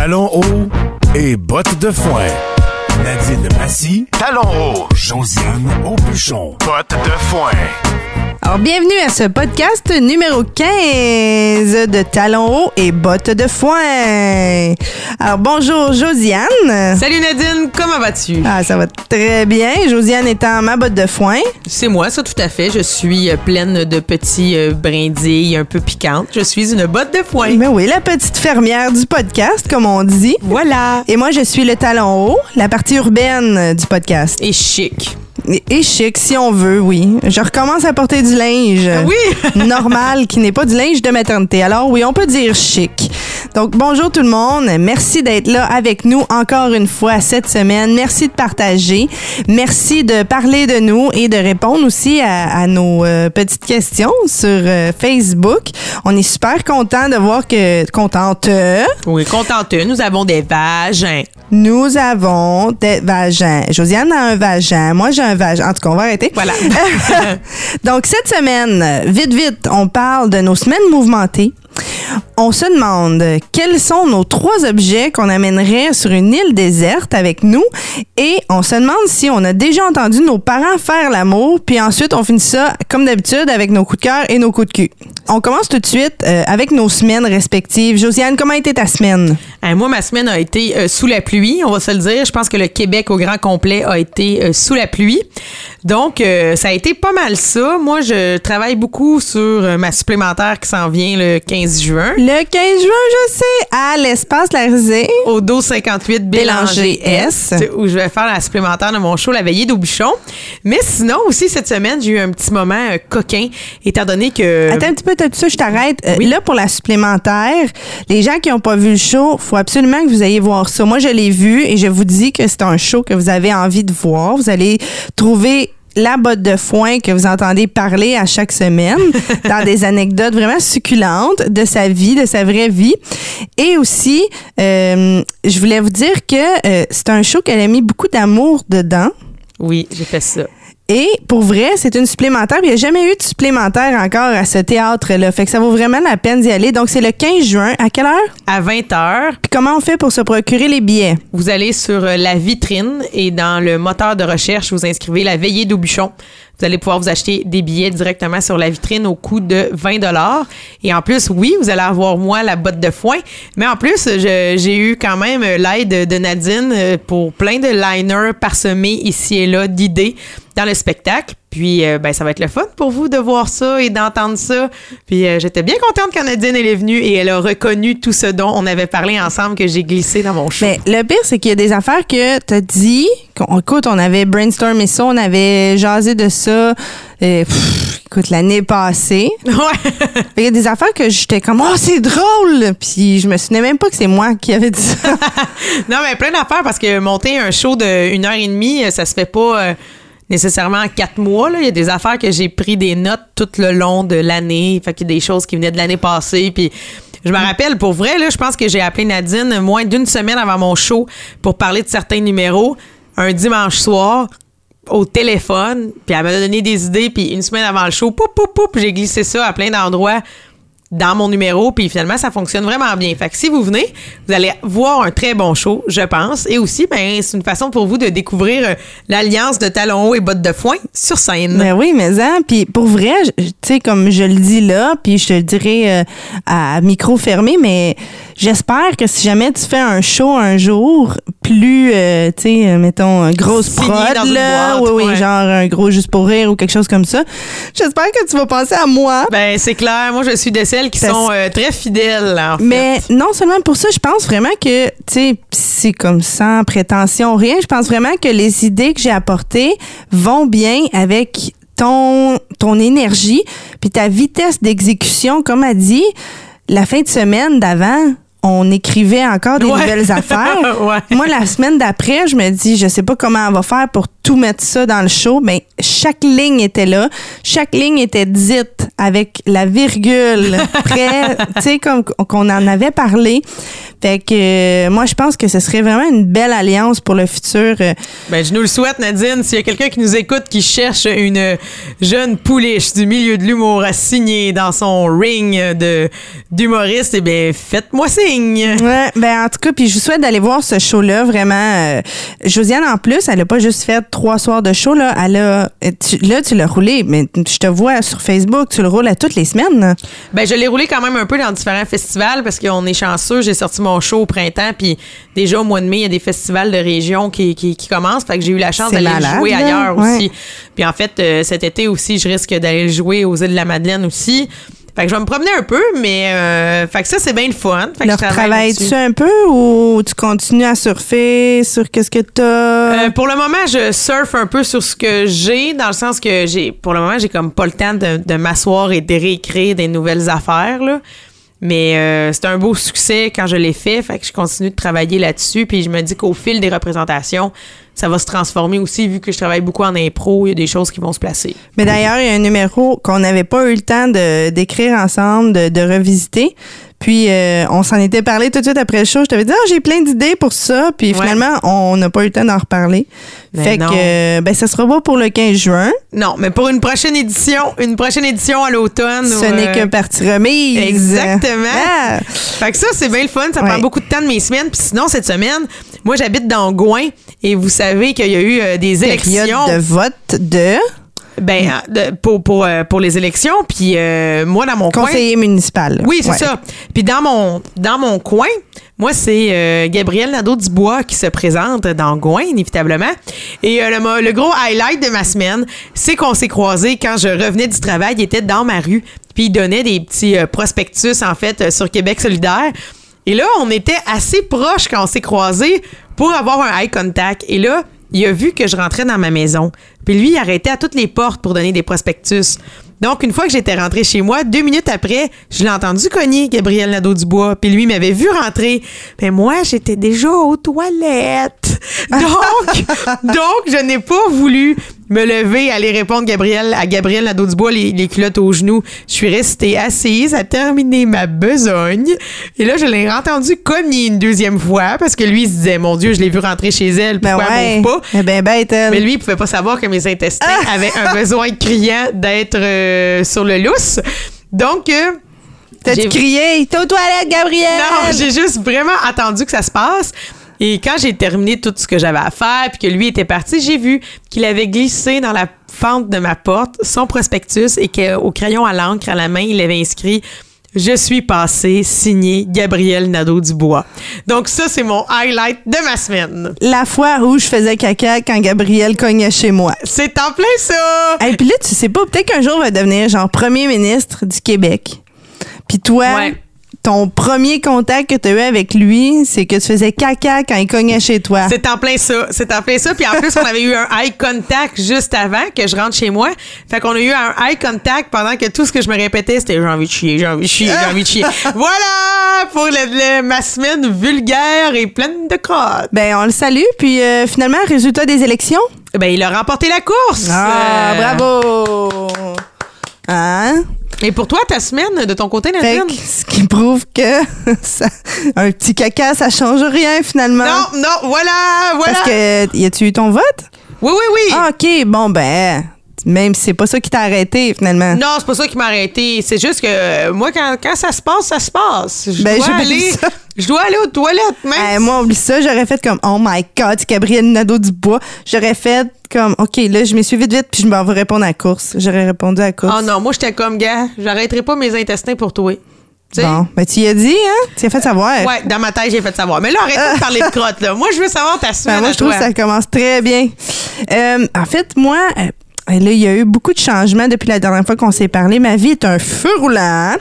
Talons hauts et bottes de foin. Nadine Massy, talons hauts. Josiane Aubuchon, bottes de foin. Alors, bienvenue à ce podcast numéro 15 de Talons hauts et bottes de foin. Alors, bonjour Josiane. Salut Nadine, comment vas-tu? Ah, ça va très bien. Josiane étant ma botte de foin. C'est moi, ça tout à fait. Je suis euh, pleine de petits euh, brindilles un peu piquantes. Je suis une botte de foin. Mais oui, la petite fermière du podcast, comme on dit. Voilà. Et moi, je suis le talon haut, la partie urbaine du podcast. Et chic. Et, chic, si on veut, oui. Je recommence à porter du linge. Ah Oui. normal, qui n'est pas du linge de maternité. Alors oui, on peut dire chic. Donc bonjour tout le monde. Merci d'être là avec nous encore une fois cette semaine. Merci de partager. Merci de parler de nous et de répondre aussi à, à nos euh, petites questions sur euh, Facebook. On est super content de voir que contente. Oui, contente. Nous avons des vagins. Nous avons des vagins. Josiane a un vagin. Moi, j'ai un vagin. En tout cas, on va arrêter. Voilà. Donc, cette semaine, vite, vite, on parle de nos semaines mouvementées. On se demande quels sont nos trois objets qu'on amènerait sur une île déserte avec nous? Et on se demande si on a déjà entendu nos parents faire l'amour puis ensuite on finit ça comme d'habitude avec nos coups de cœur et nos coups de cul. On commence tout de suite euh, avec nos semaines respectives. Josiane, comment a été ta semaine? Euh, moi, ma semaine a été euh, sous la pluie, on va se le dire. Je pense que le Québec au grand complet a été sous la pluie. Donc, ça a été pas mal ça. Moi, je travaille beaucoup sur ma supplémentaire qui s'en vient le 15 juin. Le 15 juin, je sais, à l'espace La Risée. Au 1258 Bélanger S, où je vais faire la supplémentaire de mon show La Veillée d'Aubuchon. Mais sinon, aussi, cette semaine, j'ai eu un petit moment euh, coquin, étant donné que... Attends un petit peu, tout ça, je t'arrête. Euh, Oui. Là, pour la supplémentaire, les gens qui n'ont pas vu le show, faut absolument que vous ayez voir ça. Moi, je l'ai vu et je vous dis que c'est un show que vous avez envie de voir. Vous allez trouver la botte de foin que vous entendez parler à chaque semaine dans des anecdotes vraiment succulentes de sa vie, de sa vraie vie. Et aussi, euh, je voulais vous dire que euh, c'est un show qu'elle a mis beaucoup d'amour dedans. Oui, j'ai fait ça. Et pour vrai, c'est une supplémentaire. Il n'y a jamais eu de supplémentaire encore à ce théâtre-là. Fait que ça vaut vraiment la peine d'y aller. Donc, c'est le 15 juin. À quelle heure? À 20 h Puis comment on fait pour se procurer les billets? vous allez sur euh, la vitrine et dans le moteur de recherche, vous inscrivez La Veillée d'Aubuchon. Vous allez pouvoir vous acheter des billets directement sur la vitrine au coût de 20 Et en plus, oui, vous allez avoir, moi, la botte de foin. Mais en plus, j'ai eu quand même l'aide de Nadine euh, pour plein de liners parsemés ici et là d'idées dans le spectacle. Puis, euh, ben, ça va être le fun pour vous de voir ça et d'entendre ça. Puis, euh, j'étais bien contente quand Nadine elle est venue et elle a reconnu tout ce dont on avait parlé ensemble que j'ai glissé dans mon show. Mais le pire, c'est qu'il y a des affaires que tu as dit. qu'on- écoute, on avait brainstormé ça, on avait jasé de ça. pff, écoute, l'année passée. Ouais. Il y a des affaires que j'étais comme, oh, c'est drôle! Puis je me souvenais même pas que c'est moi qui avais dit ça. non, mais plein d'affaires parce que monter un show de une heure et demie, ça se fait pas euh, nécessairement en quatre mois. là. Il y a des affaires que j'ai pris des notes tout le long de l'année. Fait qu'il y a des choses qui venaient de l'année passée. Puis je me rappelle, pour vrai, là, je pense que j'ai appelé Nadine moins d'une semaine avant mon show pour parler de certains numéros un dimanche soir au téléphone, puis elle m'a donné des idées, puis une semaine avant le show, poup, poup, poup, j'ai glissé ça à plein d'endroits dans mon numéro, puis finalement, ça fonctionne vraiment bien. Fait que si vous venez, vous allez voir un très bon show, je pense. Et aussi, ben, c'est une façon pour vous de découvrir euh, l'alliance de talons hauts et bottes de foin sur scène. Ben oui, mais hein, puis pour vrai, tu sais comme je le dis là, puis je te le dirai euh, à micro fermé, mais j'espère que si jamais tu fais un show un jour plus euh, tu sais mettons grosse prod là, boîte, oui oui, ouais. genre un gros juste pour rire ou quelque chose comme ça. J'espère que tu vas penser à moi. Ben, c'est clair. Moi, je suis de celles qui sont euh, très fidèles, en fait. Mais non seulement pour ça, je pense vraiment que, tu sais, c'est comme sans prétention, rien. Je pense vraiment que les idées que j'ai apportées vont bien avec ton, ton énergie puis ta vitesse d'exécution. Comme a dit, la fin de semaine d'avant, on écrivait encore des Ouais. nouvelles affaires. Ouais. Moi, la semaine d'après, je me dis, je sais pas comment on va faire pour tout mettre ça dans le show, mais chaque ligne était là. Chaque ligne était dite avec la virgule près, tu sais, comme qu'on en avait parlé. Fait que euh, moi, je pense que ce serait vraiment une belle alliance pour le futur. Euh. Ben, je nous le souhaite, Nadine. S'il y a quelqu'un qui nous écoute qui cherche une jeune pouliche du milieu de l'humour à signer dans son ring de d'humoriste, eh bien, faites-moi signe. Ouais, ben en tout cas, puis je vous souhaite d'aller voir ce show-là. Vraiment, euh, Josiane, en plus, elle a pas juste fait trois soirs de show. Là, elle a, tu, là, tu l'as roulé, mais je te vois sur Facebook, tu le roules à toutes les semaines. Ben, je l'ai roulé quand même un peu dans différents festivals parce qu'on est chanceux. J'ai sorti mon show au printemps, puis déjà au mois de mai, il y a des festivals de région qui, qui, commencent. Fait que j'ai eu la chance d'aller jouer ailleurs aussi. Puis en fait, euh, cet été aussi, je risque d'aller jouer aux îles de la Madeleine aussi. Fait que je vais me promener un peu, mais euh, fait que ça, c'est bien le fun. Fait que travailles-tu un peu ou tu continues à surfer sur qu'est-ce que tu as? Euh, pour le moment, je surfe un peu sur ce que j'ai, dans le sens que j'ai, pour le moment, j'ai comme pas le temps de, de m'asseoir et de réécrire des nouvelles affaires, là. Mais euh, c'est un beau succès quand je l'ai fait, fait que je continue de travailler là-dessus. Puis je me dis qu'au fil des représentations, ça va se transformer aussi, vu que je travaille beaucoup en impro, il y a des choses qui vont se placer. Mais d'ailleurs, il y a un numéro qu'on n'avait pas eu le temps d'écrire ensemble, de, de revisiter. Puis euh, on s'en était parlé tout de suite après le show. Je t'avais dit ah, j'ai plein d'idées pour ça. Puis finalement, on n'a pas eu le temps d'en reparler. Ben fait que euh, ben ça sera pas pour le 15 juin. Non, mais pour une prochaine édition, une prochaine édition à l'automne. Ce n'est euh, que partie remise. Exactement. Ah. Fait que ça c'est bien le fun, ça prend beaucoup de temps de mes semaines. Puis sinon cette semaine, moi j'habite dans Gouin et vous savez qu'il y a eu des élections de vote de ben, euh, pour, pour, euh, pour les élections. Puis euh, moi, dans mon coin. Conseiller municipal. Oui, c'est ça. Puis dans mon, dans mon coin, moi, c'est Gabriel Nadeau-Dubois qui se présente dans Gouin, inévitablement. Et le, le, gros highlight de ma semaine, c'est qu'on s'est croisés quand je revenais du travail. Il était dans ma rue. Puis il donnait des petits prospectus, en fait, sur Québec solidaire. Et là, on était assez proches quand on s'est croisés pour avoir un eye contact. Et là, il a vu que je rentrais dans ma maison. Puis lui, il arrêtait à toutes les portes pour donner des prospectus. Donc, une fois que j'étais rentrée chez moi, deux minutes après, je l'ai entendu cogner Gabriel Nadeau-Dubois. Puis lui m'avait vu rentrer. Mais moi, j'étais déjà aux toilettes. Donc, donc je n'ai pas voulu me lever, aller répondre Gabriel, à Gabriel Nadeau-Dubois, les, les culottes aux genoux. Je suis restée assise à terminer ma besogne. Et là, je l'ai entendu cogner une deuxième fois parce que lui, il se disait, mon Dieu, je l'ai vu rentrer chez elle. Ben pourquoi ben pas? Eh ben, bête, Mais lui, il pouvait pas savoir que mes intestins ah! avaient un besoin criant d'être euh, sur le lousse. Donc, euh, T'as-tu crié? T'es aux toilettes, Gabriel? Non, j'ai juste vraiment attendu que ça se passe. Et quand j'ai terminé tout ce que j'avais à faire, puis que lui était parti, j'ai vu qu'il avait glissé dans la fente de ma porte son prospectus et qu'au crayon à l'encre à la main, il avait inscrit je suis passé, signé Gabriel Nadeau-Dubois. Donc ça, c'est mon highlight de ma semaine. La fois où je faisais caca quand Gabriel cognait chez moi. C'est en plein ça! Et puis là, tu sais pas, peut-être qu'un jour, il va devenir genre premier ministre du Québec. Puis toi, ton premier contact que tu as eu avec lui, c'est que tu faisais caca quand il cognait chez toi. C'est en plein ça. C'est en plein ça. Puis en plus, on avait eu un eye contact juste avant que je rentre chez moi. Fait qu'on a eu un eye contact pendant que tout ce que je me répétais, c'était j'ai envie de chier, j'ai envie de chier, j'ai envie de chier. voilà pour ma semaine vulgaire et pleine de crottes. Ben, on le salue. Puis euh, finalement, résultat des élections? Ben, il a remporté la course. Ah, euh, bravo! Hein? Et pour toi, ta semaine, de ton côté, Nadine? ce qui prouve que un petit caca, ça change rien finalement. Non, non, voilà, voilà. Parce que, y a-tu eu ton vote? Oui, oui, oui. Ah, OK, bon, ben, même si c'est pas ça qui t'a arrêté finalement. Non, c'est pas ça qui m'a arrêté. C'est juste que euh, moi, quand, ça se passe, ça se passe. Je ben, dois aller. Je dois aller aux toilettes, même. moi, oublie ça, j'aurais fait comme Oh my God, Gabriel Nadeau du bois. J'aurais fait comme OK, là, je m'y suis vite vite, puis je m'en vais répondre à la course. J'aurais répondu à la course. Oh non, moi, j'étais comme, gars, j'arrêterai pas mes intestins pour toi. T'sais? Bon, ben tu y as dit, hein? Tu as fait savoir. Ouais, dans ma tête, j'ai fait savoir. Mais là, arrête de parler de crotte, là. Moi, je veux savoir ta semaine. Ben, moi, je trouve que ça commence très bien. Euh, en fait, moi, euh, Là, il y a eu beaucoup de changements depuis la dernière fois qu'on s'est parlé. Ma vie est un feu roulant.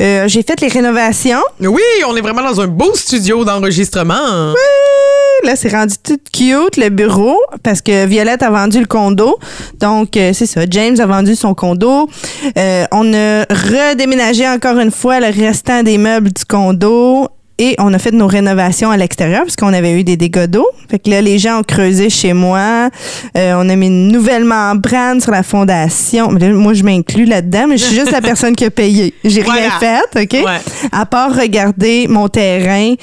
Euh, j'ai fait les rénovations. Oui, on est vraiment dans un beau studio d'enregistrement. Oui, là, c'est rendu tout cute, le bureau, parce que Violette a vendu le condo. Donc, euh, c'est ça. James a vendu son condo. Euh, on a redéménagé encore une fois le restant des meubles du condo et on a fait nos rénovations à l'extérieur parce qu'on avait eu des dégâts d'eau. Fait que là, les gens ont creusé chez moi. Euh, on a mis une nouvelle membrane sur la fondation. Mais là, moi, je m'inclus là-dedans, mais je suis juste la personne qui a payé. J'ai rien Voilà. fait, OK? Ouais. À part regarder mon terrain,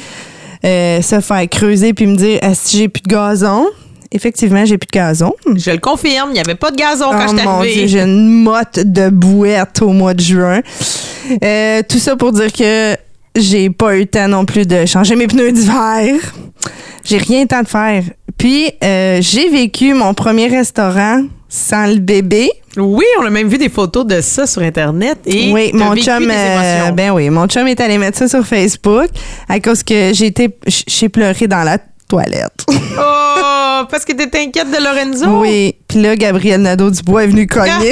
euh, se faire creuser puis me dire, est-ce que j'ai plus de gazon? Effectivement, j'ai plus de gazon. Je le confirme, il n'y avait pas de gazon quand Oh je suis mon arrivée. Dieu, j'ai une motte de bouette au mois de juin. Euh, tout ça pour dire que j'ai pas eu le temps non plus de changer mes pneus d'hiver. J'ai rien eu le temps de faire. Puis, euh, j'ai vécu mon premier restaurant sans le bébé. Oui, on a même vu des photos de ça sur Internet. Et oui, mon vécu chum, des euh, ben oui, mon chum est allé mettre ça sur Facebook à cause que j'ai pleuré dans la toilette. Oh, parce que t'étais inquiète de Lorenzo? Oui. Puis là, Gabriel Nadeau-Dubois est venu cogner.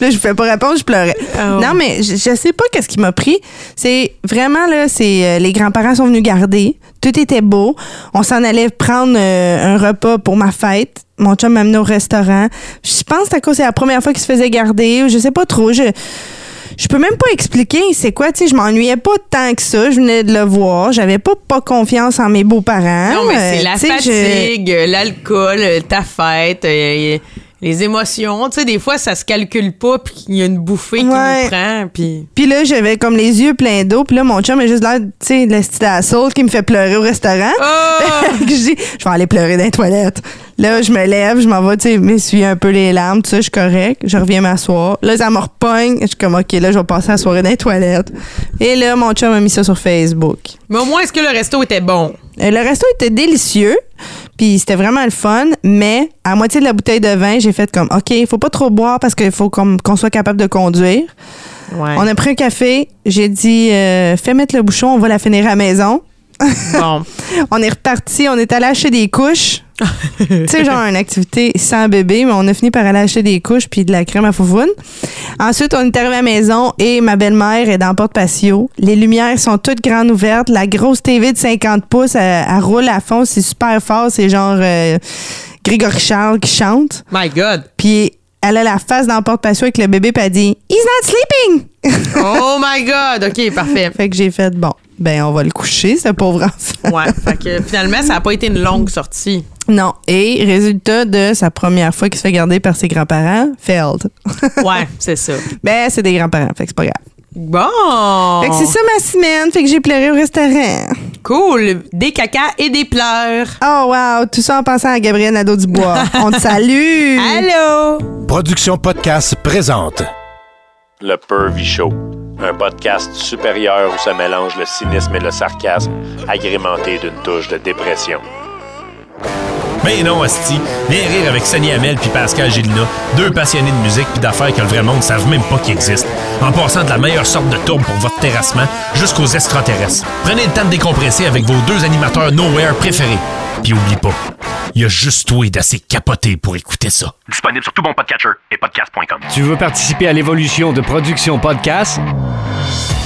là, je pouvais pas répondre, je pleurais. Oh. Non, mais je, je sais pas qu'est-ce qui m'a pris. C'est vraiment, là, c'est euh, les grands-parents sont venus garder. Tout était beau. On s'en allait prendre euh, un repas pour ma fête. Mon chum m'a amené au restaurant. Je pense que c'est la première fois qu'il se faisait garder. ou Je sais pas trop. Je, je peux même pas expliquer c'est quoi, tu sais, je m'ennuyais pas tant que ça, je venais de le voir, j'avais pas pas confiance en mes beaux-parents. Non, mais c'est Euh, la je- fatigue, l'alcool, ta fête, euh, les émotions. Tu sais, des fois, ça se calcule pas, puis il y a une bouffée qui nous prend, puis... Puis là, j'avais comme les yeux pleins d'eau. Puis là, mon chum est juste là, tu sais, le style qui me fait pleurer au restaurant. Oh! je dis, je vais aller pleurer dans les toilettes. Là, je me lève, je m'en vais, tu sais, m'essuyer un peu les larmes, tout ça, je suis correct. Je reviens m'asseoir. Là, ça me repogne. Je suis comme, OK, là, je vais passer la soirée dans les toilettes. Et là, mon chum a mis ça sur Facebook. Mais au moins, est-ce que le resto était bon? Euh, Le resto était délicieux, puis c'était vraiment le fun, mais à moitié de la bouteille de vin, j'ai fait comme, OK, il faut pas trop boire parce qu'il faut comme qu'on soit capable de conduire. Ouais. On a pris un café. J'ai dit, euh, fais mettre le bouchon, on va la finir à la maison. Bon. On est reparti, on est allé acheter des couches. tu sais, genre une activité sans bébé, mais on a fini par aller acheter des couches puis de la crème à foufoune. Ensuite, on est arrivé à la maison et ma belle-mère est dans le porte-patio. Les lumières sont toutes grandes ouvertes. La grosse TV de 50 pouces, elle, elle roule à fond. C'est super fort. C'est genre euh, Grégory Charles qui chante. My God. Puis elle a la face dans le porte-patio avec le bébé puis elle dit « He's not sleeping! » Oh my God. OK, parfait. Fait que j'ai fait, bon, ben on va le coucher, ce pauvre enfant. Ouais. Fait que finalement, ça n'a pas été une longue sortie. Non. Et résultat de sa première fois qu'il se fait garder par ses grands-parents, failed. Ouais, c'est ça. ben, c'est des grands-parents, fait que c'est pas grave. Bon. Fait que c'est ça ma semaine, fait que j'ai pleuré au restaurant. Cool. Des caca et des pleurs. Oh wow, tout ça en pensant à Gabriel Nadeau-Dubois. on te salue! Allô? Production Podcast présente. Le Pervy Show, un podcast supérieur où se mélange le cynisme et le sarcasme, agrémenté d'une touche de dépression. Ben non, Asti. Viens rire avec Sonny Hamel puis Pascal Gélina, deux passionnés de musique puis d'affaires que le vrai monde ne savent même pas qu'ils existent. En passant de la meilleure sorte de tourbe pour votre terrassement jusqu'aux extraterrestres. Prenez le temps de décompresser avec vos deux animateurs Nowhere préférés. Puis oublie pas, il y a juste toi d'assez capoté pour écouter ça. Disponible sur tout bon podcatcher et podcast.com. Tu veux participer à l'évolution de Production Podcast?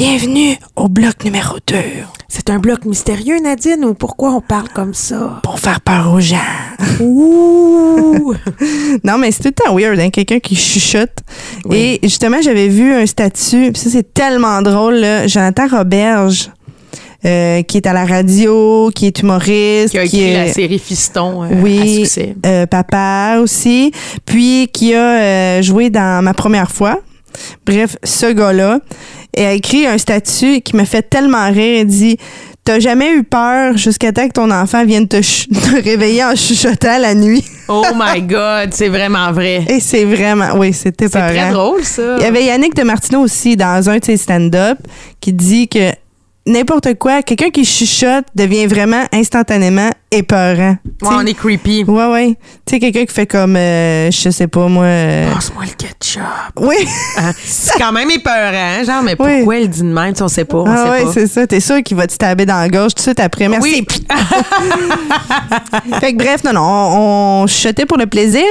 bienvenue au bloc numéro 2 C'est un bloc mystérieux, Nadine, ou pourquoi on parle comme ça? pour faire peur aux gens. Ouh! Non, mais c'est tout le temps weird, hein, quelqu'un qui chuchote. Et justement, j'avais vu un statut, ça, c'est tellement drôle, là. Jonathan Roberge, euh, qui est à la radio, qui est humoriste. qui a écrit est, la série Fiston euh, à oui, succès. euh, papa aussi, puis qui a euh, joué dans ma première fois. Bref, ce gars-là et a écrit un statut qui m'a fait tellement rire. Il dit T'as jamais eu peur jusqu'à temps que ton enfant vienne te, réveiller en chuchotant la nuit. Oh my God, c'est vraiment vrai. Et c'est vraiment, oui, c'était C'est très drôle, ça. Il y avait Yannick de Martineau aussi dans un de ses stand-up qui dit que n'importe quoi, quelqu'un qui chuchote devient vraiment instantanément épeurant. Ouais, on est creepy. Ouais, ouais. Tu sais, quelqu'un qui fait comme, euh, je sais pas, moi. euh, Passe-moi le ketchup. Oui. Hein? C'est quand même épeurant, genre, mais Oui. pourquoi elle dit de même si on sait pas? On Ah sait ouais, c'est ça. T'es sûr qu'il va te taber dans la gorge tout de suite après. Merci. Oui. fait que bref, non, non, on, on chuchotait pour le plaisir.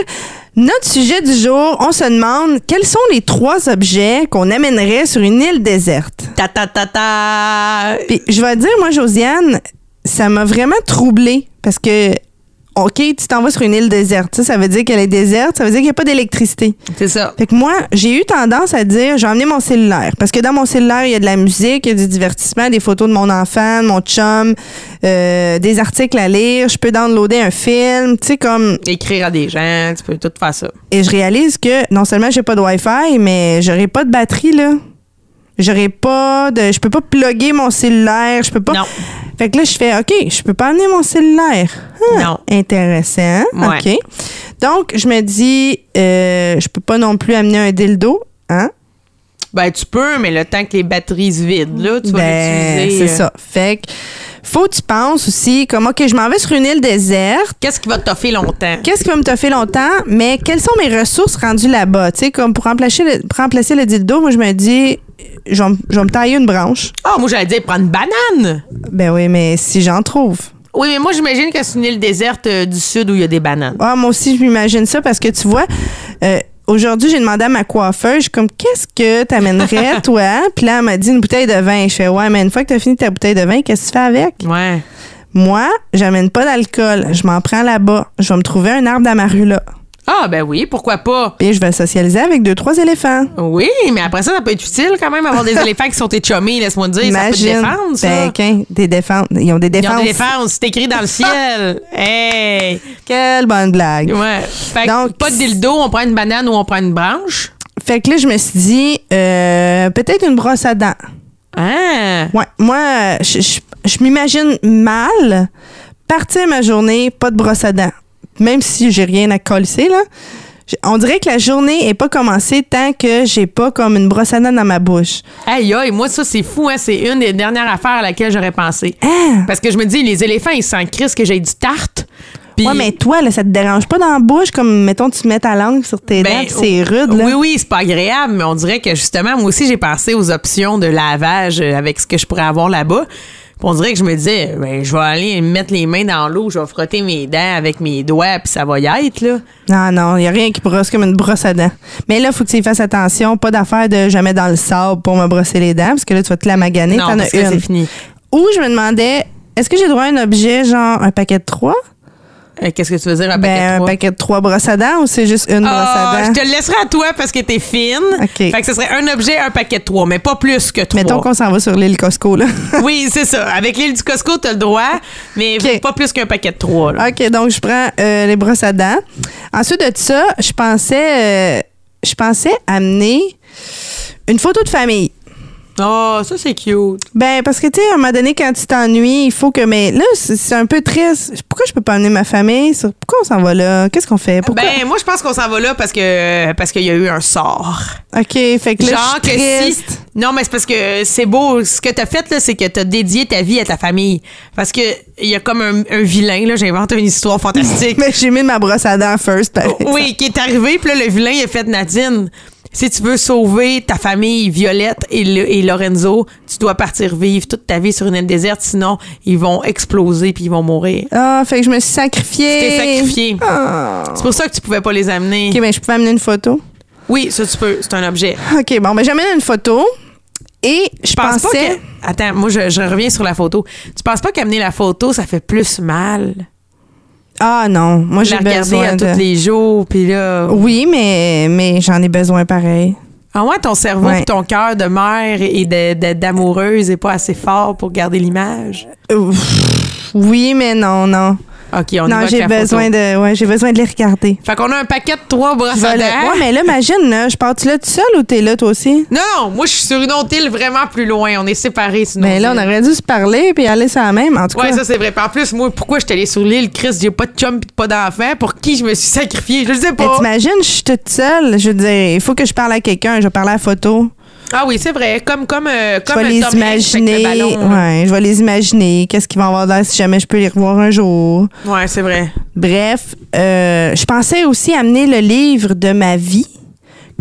Notre sujet du jour, on se demande quels sont les trois objets qu'on amènerait sur une île déserte? Ta ta ta ta. Puis je vais dire, moi, Josiane, ça m'a vraiment troublée parce que, OK, tu t'en vas sur une île déserte. Ça, ça veut dire qu'elle est déserte, ça veut dire qu'il n'y a pas d'électricité. C'est ça. Fait que moi, j'ai eu tendance à dire, j'ai emmené mon cellulaire. Parce que dans mon cellulaire, il y a de la musique, il y a du divertissement, des photos de mon enfant, de mon chum, euh, des articles à lire. Je peux downloader un film, tu sais, comme. Écrire à des gens, tu peux tout faire ça. Et je réalise que non seulement j'ai pas de Wi-Fi, mais j'aurai pas de batterie, là. J'aurai pas de. Je peux pas plugger mon cellulaire. Je peux pas. Non. Fait que là, je fais OK, je peux pas amener mon cellulaire. Ah, Non. Intéressant. Ouais. OK. Donc, je me dis, euh, je peux pas non plus amener un dildo. Hein? Ben, tu peux, mais le temps que les batteries se vident, là, tu vas Ben, l'utiliser. c'est euh, ça. Fait que, faut que tu penses aussi, comme OK, je m'en vais sur une île déserte. Qu'est-ce qui va te toffer longtemps? Qu'est-ce qui va me toffer longtemps? Mais quelles sont mes ressources rendues là-bas? Tu sais, comme pour remplacer le, remplacer le dildo, moi, je me dis, je vais, me- tailler une branche. Ah, moi, j'allais dire prendre une banane. Ben oui, mais si j'en trouve. Oui, mais moi, j'imagine que c'est une île déserte euh, du sud où il y a des bananes. Ah, moi aussi, je m'imagine ça parce que tu vois, euh, aujourd'hui, j'ai demandé à ma coiffeuse, je suis comme, qu'est-ce que t'amènerais, toi? Puis là, elle m'a dit une bouteille de vin. Je fais, ouais, mais une fois que t'as fini ta bouteille de vin, qu'est-ce que tu fais avec? Ouais. Moi, j'amène pas d'alcool. Je m'en prends là-bas. Je vais me trouver un arbre d'amarula. Ah, ben oui, pourquoi pas? Puis je vais socialiser avec deux, trois éléphants. Oui, mais après ça, ça peut être utile quand même, avoir des éléphants qui sont tes chummies, laisse-moi te dire. Imagine. Ça peut te défendre, ça. Ben, des défenses. Ils ont des Ils défenses. ont des défenses, c'est écrit dans le ciel. hey! Quelle bonne blague. Ouais. Fait que Donc, pas de dildo, on prend une banane ou on prend une branche. Fait que là, je me suis dit, euh, peut-être une brosse à dents. Ah! Ouais, moi, je, je- je m'imagine mal partir ma journée, pas de brosse à dents. Même si j'ai rien à coller, là. On dirait que la journée est pas commencée tant que j'ai pas comme une brosse à dents dans ma bouche. Aïe, aïe, moi, ça, c'est fou, hein. C'est une des dernières affaires à laquelle j'aurais pensé. Ah! Parce que je me dis, les éléphants, ils sentent Chris que j'ai du tarte. Ouais, mais toi, là, ça te dérange pas dans la bouche, comme, mettons, tu mets ta langue sur tes Ben, dents, pis c'est rude, là? Oui, oui, c'est pas agréable, mais on dirait que justement, moi aussi, j'ai pensé aux options de lavage euh, avec ce que je pourrais avoir là-bas. On dirait que je me disais, ben, je vais aller mettre les mains dans l'eau, je vais frotter mes dents avec mes doigts, puis ça va y être, là. Non, non, il a rien qui brosse comme une brosse à dents. Mais là, faut que tu y fasses attention, pas d'affaire de jamais dans le sable pour me brosser les dents, parce que là, tu vas te la maganer, non, t'en parce as que c'est fini. Ou je me demandais, est-ce que j'ai droit à un objet, genre un paquet de trois? Euh, Qu'est-ce que tu veux dire, un paquet de Ben, un trois? paquet de trois brosses à dents ou c'est juste une brosse Ah, à je dents? te le laisserai à toi parce que t'es fine. OK. Fait que ce serait un objet, un paquet de trois, mais pas plus que trois. Mettons qu'on s'en va sur l'île Costco, là. Oui, c'est ça. Avec l'île du Costco, t'as le droit, mais pas plus qu'un paquet de trois. là. OK, donc je prends euh, les brosses à dents. Ensuite de ça, je pensais, euh, je pensais amener une photo de famille. Oh, ça, c'est cute. Ben, parce que, tu sais, à un moment donné, quand tu t'ennuies, il faut que. Mais là, c'est un peu triste. Pourquoi je peux pas amener ma famille? Pourquoi on s'en va là? Qu'est-ce qu'on fait? Pourquoi? Ben, moi, je pense qu'on s'en va là parce que parce qu'il y a eu un sort. OK, fait que là, Genre je que suis si. triste. Non, mais c'est parce que c'est beau. Ce que t'as fait, là, c'est que t'as dédié ta vie à ta famille. Parce que il y a comme un, un vilain, là, j'invente une histoire fantastique. Mais j'ai mis ma brosse à dents first. par exemple. oui, qui est arrivé, puis là, le vilain, il a fait Nadine. Si tu veux sauver ta famille, Violette et, le- et Lorenzo, tu dois partir vivre toute ta vie sur une île déserte, sinon ils vont exploser puis ils vont mourir. Ah, fait que je me suis sacrifiée. T'es sacrifié. Ah. C'est pour ça que tu pouvais pas les amener. OK, ben je pouvais amener une photo. Oui, ça tu peux, c'est un objet. OK, bon, ben j'amène une photo. Et je pense pas pensais. que. Attends, moi je, je reviens sur la photo. Tu penses pas qu'amener la photo, ça fait plus mal? Ah non, moi j'ai besoin à de. tous les jours, puis là. Oui, mais, mais j'en ai besoin pareil. Ah ouais, ton cerveau Ouais. ton cœur de mère et de- de- d'amoureuse est pas assez fort pour garder l'image? Ouf. Oui, mais non, non. OK, on non, j'ai besoin de. Ouais, j'ai besoin de les regarder. Fait qu'on a un paquet de trois brosses à dents. Ouais, mais là, imagine, là, je pars-tu là tout seul ou t'es là toi aussi? Non, non, moi je suis sur une autre île vraiment plus loin. On est séparés sinon. Mais là, on aurait dû se parler puis aller sur la même. En tout Ouais, cas, ça c'est vrai. Puis en plus, moi, pourquoi je suis allée sur l'île, Chris, j'ai pas de chum pis pas d'enfant? Pour qui je me suis sacrifiée? Je le sais Mais pas. t'imagines, je suis toute seule. Je veux dire, il faut que je parle à quelqu'un. Je vais parler à la photo. Ah oui, c'est vrai. Comme, comme, euh, Je comme vais un les Tom le imaginer. là. ouais, je vais les imaginer. Qu'est-ce qu'ils vont avoir l'air si jamais je peux les revoir un jour? Ouais, c'est vrai. Bref, euh, je pensais aussi amener le livre de ma vie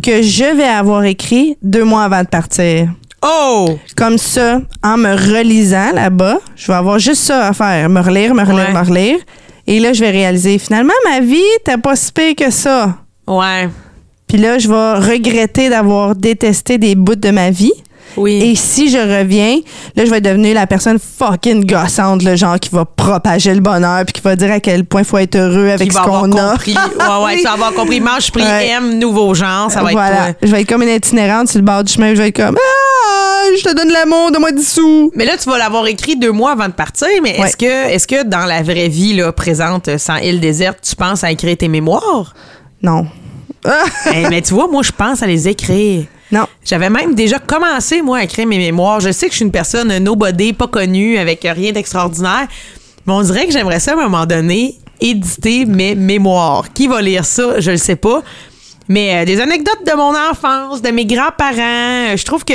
que je vais avoir écrit deux mois avant de partir. Oh! Comme ça, en me relisant là-bas, je vais avoir juste ça à faire. Me relire, me relire, Ouais. me relire. Et là, je vais réaliser, finalement, ma vie, t'as pas si pire que ça. Ouais. Puis là, je vais regretter d'avoir détesté des bouts de ma vie. Oui. Et si je reviens, là, je vais devenir la personne fucking gossante, le genre qui va propager le bonheur, puis qui va dire à quel point il faut être heureux avec ce qu'on a. compris. Ouais, ouais, tu vas avoir compris. Mange, prix, Ouais. M, nouveau genre. Ça va voilà. être toi. Je vais être comme une itinérante sur le bord du chemin. Je vais être comme Ah, je te donne l'amour, donne-moi 10 sous. Mais là, tu vas l'avoir écrit deux mois avant de partir, mais Ouais. est-ce que, est-ce que dans la vraie vie, là, présente, sans île déserte, tu penses à écrire tes mémoires? Non. Eh, mais tu vois, moi, je pense à les écrire. non. J'avais même déjà commencé, moi, à écrire mes mémoires. Je sais que je suis une personne nobody, pas connue, avec rien d'extraordinaire. Mais on dirait que j'aimerais ça, à un moment donné, éditer mes mémoires. Qui va lire ça? Je le sais pas. Mais euh, des anecdotes de mon enfance, de mes grands-parents, euh, je trouve que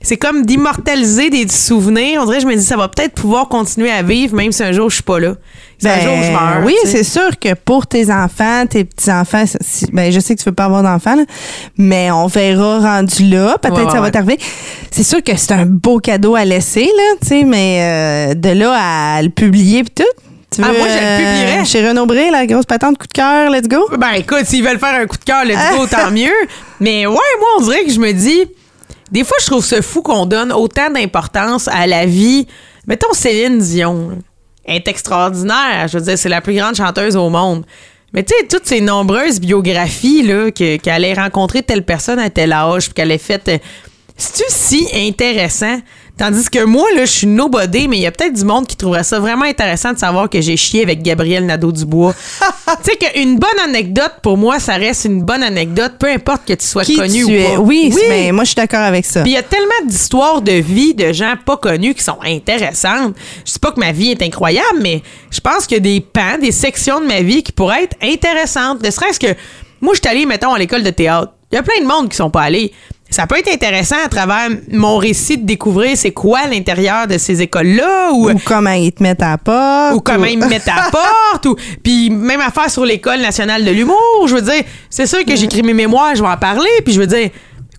c'est comme d'immortaliser des souvenirs. On dirait que je me dis, ça va peut-être pouvoir continuer à vivre, même si un jour je suis pas là. Un Ben, jour je meurs. oui, c'est sûr que pour tes enfants, tes petits-enfants, si- ben, je sais que tu veux pas avoir d'enfants, mais on verra rendu là. Peut-être Ouais, que ça ouais, va ouais. t'arriver. C'est sûr que c'est un beau cadeau à laisser, là, tu sais, mais euh, de là à le publier pis tout. Tu Ah, moi, je le publierais. Chez Renaud Bré, la grosse patente, coup de cœur, let's go? Ben écoute, s'ils veulent faire un coup de cœur, let's go, tant mieux. Mais ouais, moi, on dirait que je me dis, des fois, je trouve ça fou qu'on donne autant d'importance à la vie. Mettons Céline Dion. Est extraordinaire. Je veux dire, c'est la plus grande chanteuse au monde. Mais tu sais, toutes ces nombreuses biographies, là, que- qu'elle ait rencontré telle personne à tel âge, puis qu'elle ait fait. euh, C'est-tu si intéressant? Tandis que moi, là, je suis nobody, mais il y a peut-être du monde qui trouverait ça vraiment intéressant de savoir que j'ai chié avec Gabriel Nadeau-Dubois. tu sais qu'une bonne anecdote, pour moi, ça reste une bonne anecdote, peu importe que tu sois Qui connu tu ou es. pas. Oui, mais moi, je suis d'accord avec ça. Puis il y a tellement d'histoires de vie de gens pas connus qui sont intéressantes. Je dis pas que ma vie est incroyable, mais je pense qu'il y a des pans, des sections de ma vie qui pourraient être intéressantes. Ne serait-ce que moi, je suis allée, mettons, à l'école de théâtre. Il y a plein de monde qui sont pas allés. Ça peut être intéressant à travers mon récit de découvrir c'est quoi l'intérieur de ces écoles-là ou, Ou comment ils te mettent à la porte. ou comment ils me mettent à la porte ou puis même affaire sur l'école nationale de l'humour je veux dire c'est sûr que j'écris mes mémoires je vais en parler puis je veux dire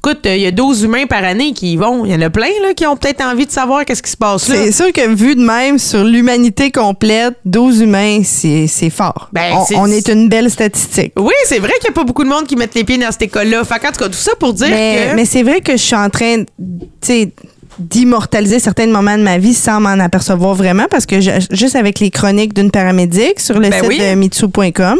écoute il y a 12 humains par année qui y vont il y en a plein là qui ont peut-être envie de savoir qu'est-ce qui se passe là C'est sûr que vu de même sur l'humanité complète, 12 humains, c'est c'est fort. Ben, on, est une belle statistique. oui c'est vrai qu'il y a pas beaucoup de monde qui mettent les pieds dans cette école là fait qu'en tout cas tout ça pour dire Mais, que mais c'est vrai que je suis en train, tu sais, d'immortaliser certains moments de ma vie sans m'en apercevoir vraiment parce que je- juste avec les chroniques d'une paramédic sur le Ben site oui. de mitsu.com,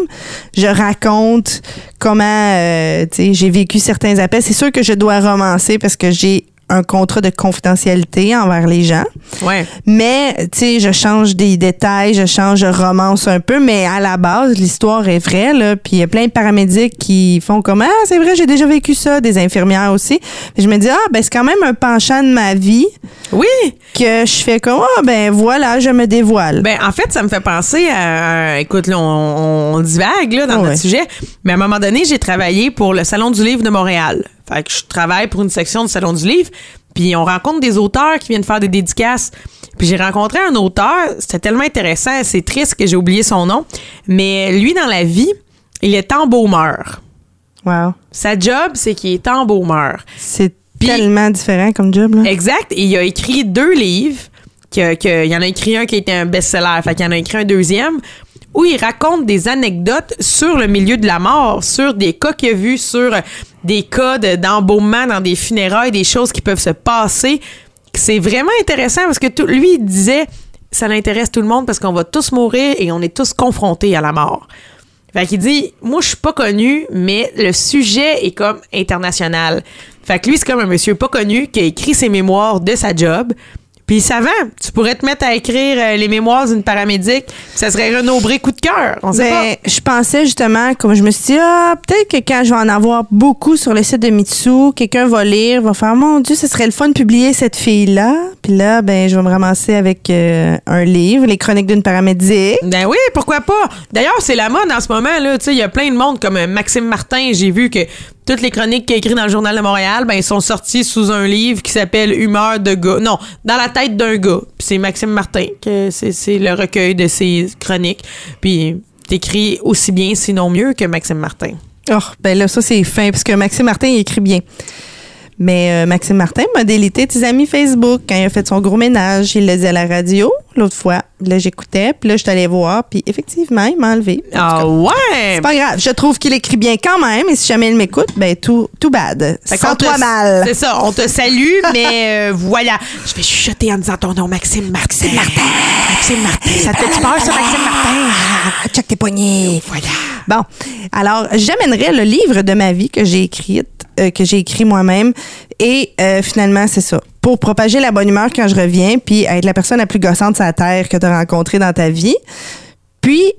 je raconte comment euh, tu sais, j'ai vécu certains appels. C'est sûr que je dois romancer parce que j'ai un contrat de confidentialité envers les gens. ouais Mais, tu sais, je change des détails, je change, je romance un peu, mais à la base, l'histoire est vraie, là. Puis il y a plein de paramédics qui font comme, ah, c'est vrai, j'ai déjà vécu ça, des infirmières aussi. Puis je me dis, ah, ben, c'est quand même un penchant de ma vie oui que je fais comme, ah, ben, voilà, je me dévoile. Ben, en fait, ça me fait penser à. Écoute, là, on, on divague là, dans Ouais. notre sujet. Mais à un moment donné, j'ai travaillé pour le Salon du Livre de Montréal. Fait que je travaille pour une section du Salon du Livre. Puis on rencontre des auteurs qui viennent faire des dédicaces. Puis j'ai rencontré un auteur. C'était tellement intéressant. C'est triste que j'ai oublié son nom. Mais lui, dans la vie, il est embaumeur. wow. Sa job, c'est qu'il est embaumeur. C'est tellement différent comme job, là. Exact. Et il a écrit deux livres. Que, que- il y en a écrit un qui été un best-seller. Fait qu'il y en a écrit un deuxième où il raconte des anecdotes sur le milieu de la mort, sur des cas qu'il a vus, sur des cas de- d'embaumement dans des funérailles, des choses qui peuvent se passer. C'est vraiment intéressant parce que lui, il disait ça l'intéresse tout le monde parce qu'on va tous mourir et on est tous confrontés à la mort. Fait qu'il dit, moi, je suis pas connu, mais le sujet est comme international. Fait que lui, c'est comme un monsieur pas connu qui a écrit ses mémoires de sa job. Puis ça vend. Tu pourrais te mettre à écrire euh, les mémoires d'une paramédic. puis Ça serait Renaud Bré coup de cœur. On sait Ben, je pensais justement, comme je me suis dit, ah, peut-être que quand je vais en avoir beaucoup sur le site de Mitsu, quelqu'un va lire, va faire, mon Dieu, ce serait le fun de publier cette fille-là. Puis là, ben, je vais me ramasser avec euh, un livre, Les Chroniques d'une paramédic. pas. Ben oui, pourquoi pas. D'ailleurs, c'est la mode en ce moment. là. Tu sais, Il y a plein de monde comme euh, Maxime Martin. J'ai vu que toutes les chroniques qu'il a écrites dans le Journal de Montréal, ben, sont sorties sous un livre qui s'appelle Humeur de gars. Non, dans la tête d'un gars. C'est Maxime Martin que c'est le recueil de ses chroniques. Puis t'écris aussi bien, sinon mieux que Maxime Martin. Oh, ben là, ça, c'est fin, parce que Maxime Martin, écrit bien. Mais euh, Maxime Martin m'a délité ses amis Facebook quand il a fait son gros ménage. Il l'a dit à la radio. L'autre fois. Là, j'écoutais, puis là, je suis allée voir, puis effectivement, il m'a enlevé. Ah cas, ouais! C'est pas grave. Je trouve qu'il écrit bien quand même, et si jamais il m'écoute, ben tout, tout bad. Sens-toi mal. C'est ça, on te salue, mais euh, voilà. Je vais chuchoter en disant ton nom, Maxime Martin. Maxime Martin. Maxime Martin. Ça te fait peur, ça, Maxime Martin? Ah, check tes poignets. Voilà. Bon, alors j'amènerai le livre de ma vie que j'ai écrit, euh, que j'ai écrit moi-même, et euh, finalement c'est ça, pour propager la bonne humeur quand je reviens, puis être la personne la plus gossante sur la terre que tu as rencontrée dans ta vie. Puis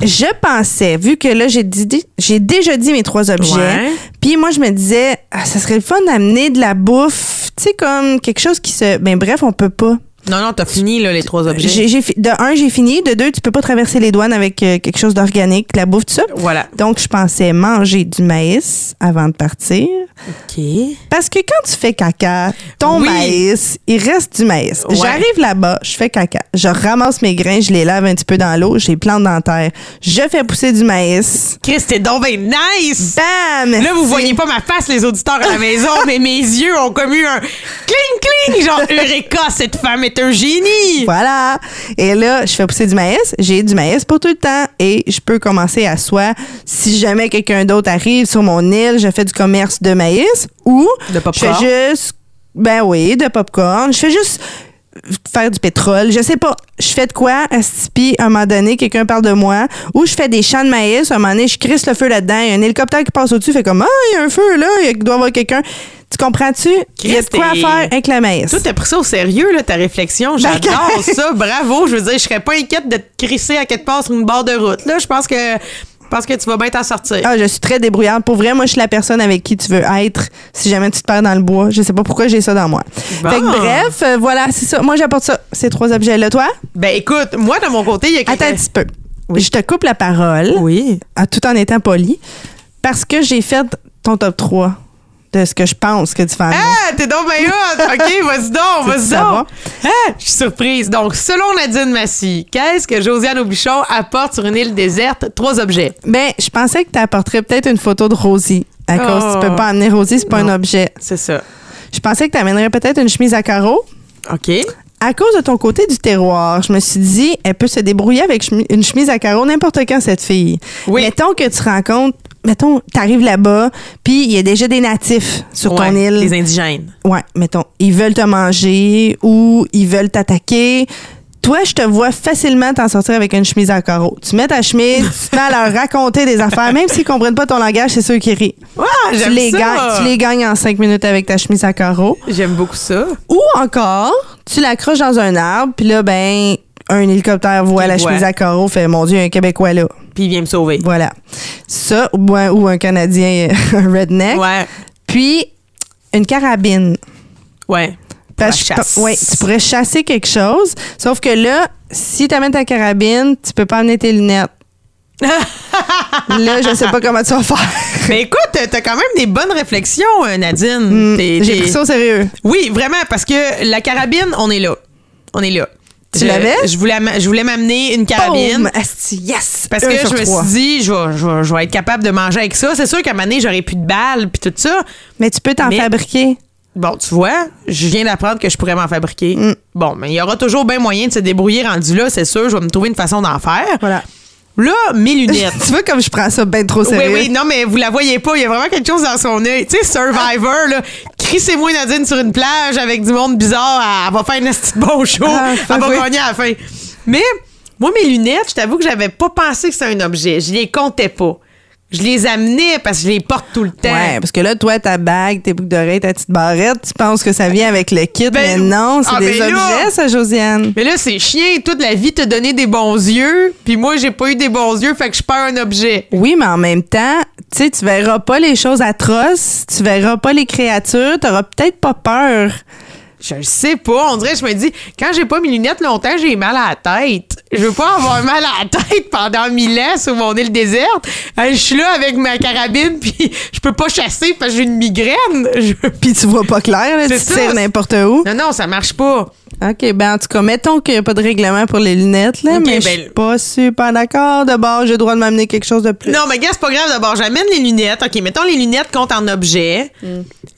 je pensais, vu que là j'ai dit, j'ai déjà dit mes trois objets, puis moi je me disais, ah, ça serait le fun d'amener de la bouffe, tu sais comme quelque chose qui se, ben bref on peut pas. Non, non, t'as fini, là, les trois objets. Fi- de un, j'ai fini. De deux, tu peux pas traverser les douanes avec euh, quelque chose d'organique, la bouffe, tout ça. Voilà. Donc, je pensais manger du maïs avant de partir. OK. Parce que quand tu fais caca, ton Oui. maïs, il reste du maïs. Ouais. J'arrive là-bas, je fais caca. Je ramasse mes grains, je les lave un petit peu dans l'eau, j'ai plante dentaire. Je fais pousser du maïs. Chris, t'es donc ben nice! Bam! Là, vous voyez pas ma face, les auditeurs à la maison, mais mes yeux ont comme eu un cling cling, genre Eureka, cette femme est un génie! Voilà. Et là, je fais pousser du maïs. J'ai du maïs pour tout le temps. Et je peux commencer à soit, si jamais quelqu'un d'autre arrive sur mon île, je fais du commerce de maïs ou De je fais juste, ben oui, de popcorn. Je fais juste faire du pétrole. Je sais pas. Je fais de quoi, Astipi, à un moment donné, quelqu'un parle de moi, ou je fais des champs de maïs, à un moment donné, je crisse le feu là-dedans, il y a un hélicoptère qui passe au-dessus, fait comme, ah, il y a un feu là, il doit y avoir quelqu'un. Tu comprends-tu? Il y a de quoi faire avec le maïs. Toi, t'as pris ça au sérieux, là, ta réflexion. J'adore ça. Bravo. Je veux dire, je serais pas inquiète de te crisser à quelque part sur une barre de route. Là, je pense que, je pense que tu vas bien t'en sortir? Ah, je suis très débrouillarde. Pour vrai, moi, je suis la personne avec qui tu veux être si jamais tu te perds dans le bois. Je sais pas pourquoi j'ai ça dans moi. Bon. Fait que bref, euh, voilà, c'est ça. Moi, j'apporte ça, ces trois objets-là. Toi? Ben, écoute, moi, de mon côté, il y a Attends quelqu'un- un petit peu. Je te coupe la parole, Oui. tout en étant poli, parce que j'ai fait ton top 3 de ce que je pense que tu amener. Ah, t'es donc bien hot! OK, vas-y donc, vas-y donc. Ah, je suis surprise. Donc, selon Nadine Massy, qu'est-ce que Josiane Aubuchon apporte sur une île déserte? Trois objets. Ben, je pensais que tu apporterais peut-être une photo de Rosie. À cause Oh. tu peux pas amener Rosie, c'est pas Non. un objet. C'est ça. Je pensais que tu amènerais peut-être une chemise à carreaux. OK. À cause de ton côté du terroir, je me suis dit, elle peut se débrouiller avec une chemise à carreaux n'importe quand, cette fille. Oui. Mettons que tu rencontres, mettons, t'arrives là-bas, puis il y a déjà des natifs sur ton île. Les indigènes. Ouais, mettons, ils veulent te manger ou ils veulent t'attaquer. Toi, je te vois facilement t'en sortir avec une chemise à carreaux. Tu mets ta chemise, tu te mets à leur raconter des affaires, même s'ils comprennent pas ton langage, c'est ceux qui rient. Ouais, Tu les, ça. gagnes, tu les gagnes en cinq minutes avec ta chemise à carreaux. J'aime beaucoup ça. Ou encore, tu l'accroches dans un arbre, puis là, ben, un hélicoptère voit la voit. chemise à carreaux, fait Mon Dieu, un Québécois là. Puis il vient me sauver. Voilà. Ça, ou un, ou un Canadien, un redneck. Ouais. Puis, une carabine. Ouais. Parce que- ouais, tu pourrais chasser quelque chose. Sauf que là, si tu amènes ta carabine, tu peux pas amener tes lunettes. là, je sais pas comment tu vas faire. Mais écoute, t'as quand même des bonnes réflexions, euh, Nadine. Hmm, J'ai pris ça au sérieux. Oui, vraiment, parce que la carabine, on est là. On est là. Tu l'avais? Je voulais, je voulais m'amener une carabine. Asti, yes! Parce que je me trois. suis dit, je vais, je, vais, je vais être capable de manger avec ça. C'est sûr qu'à un moment donné, j'aurais plus de balles puis tout ça. Mais tu peux t'en Mais- fabriquer. Bon, tu vois, je viens d'apprendre que je pourrais m'en fabriquer. Mm. Bon, mais il y aura toujours bien moyen de se débrouiller rendu là, c'est sûr. Je vais me trouver une façon d'en faire. Voilà. Là, mes lunettes. tu vois comme je prends ça bien trop Oui, sérieux. oui, non, mais vous la voyez pas. Il y a vraiment quelque chose dans son œil. Tu sais, Survivor, là. Crissez-moi Nadine sur une plage avec du monde bizarre. Elle, va faire un esti de bon show. Ah, elle va oui. gagner à la fin. Mais, moi, mes lunettes, je t'avoue que j'avais pas pensé que c'était un objet. Je les comptais pas. Je les amenais parce que je les porte tout le temps. Ouais, parce que là, toi, ta bague, tes boucles d'oreilles, ta petite barrette, tu penses que ça vient avec le kit, Ben, mais non, c'est ah, des ben là- objets, ça, Josiane. Mais là, c'est chien. Toute la vie te donné des bons yeux. Puis moi, j'ai pas eu des bons yeux, fait que je perds un objet. Oui, mais en même temps, tu sais, tu verras pas les choses atroces, tu verras pas les créatures, t'auras peut-être pas peur. Je le sais pas. On dirait, je me dis, quand j'ai pas mes lunettes longtemps, j'ai mal à la tête. Je veux pas avoir mal à la tête pendant mille ans sur mon île déserte. Je suis là avec ma carabine, puis je peux pas chasser parce que j'ai une migraine. Je- Puis tu vois pas clair, là, tu tires n'importe où. Non, non, ça marche pas. OK, ben en tout cas, mettons qu'il n'y a pas de règlement pour les lunettes, là, mais je ben- suis pas super d'accord. D'abord, j'ai le droit de m'amener quelque chose de plus. Non, mais gars, c'est pas grave. D'abord, j'amène les lunettes. OK, mettons les lunettes comptent en objet.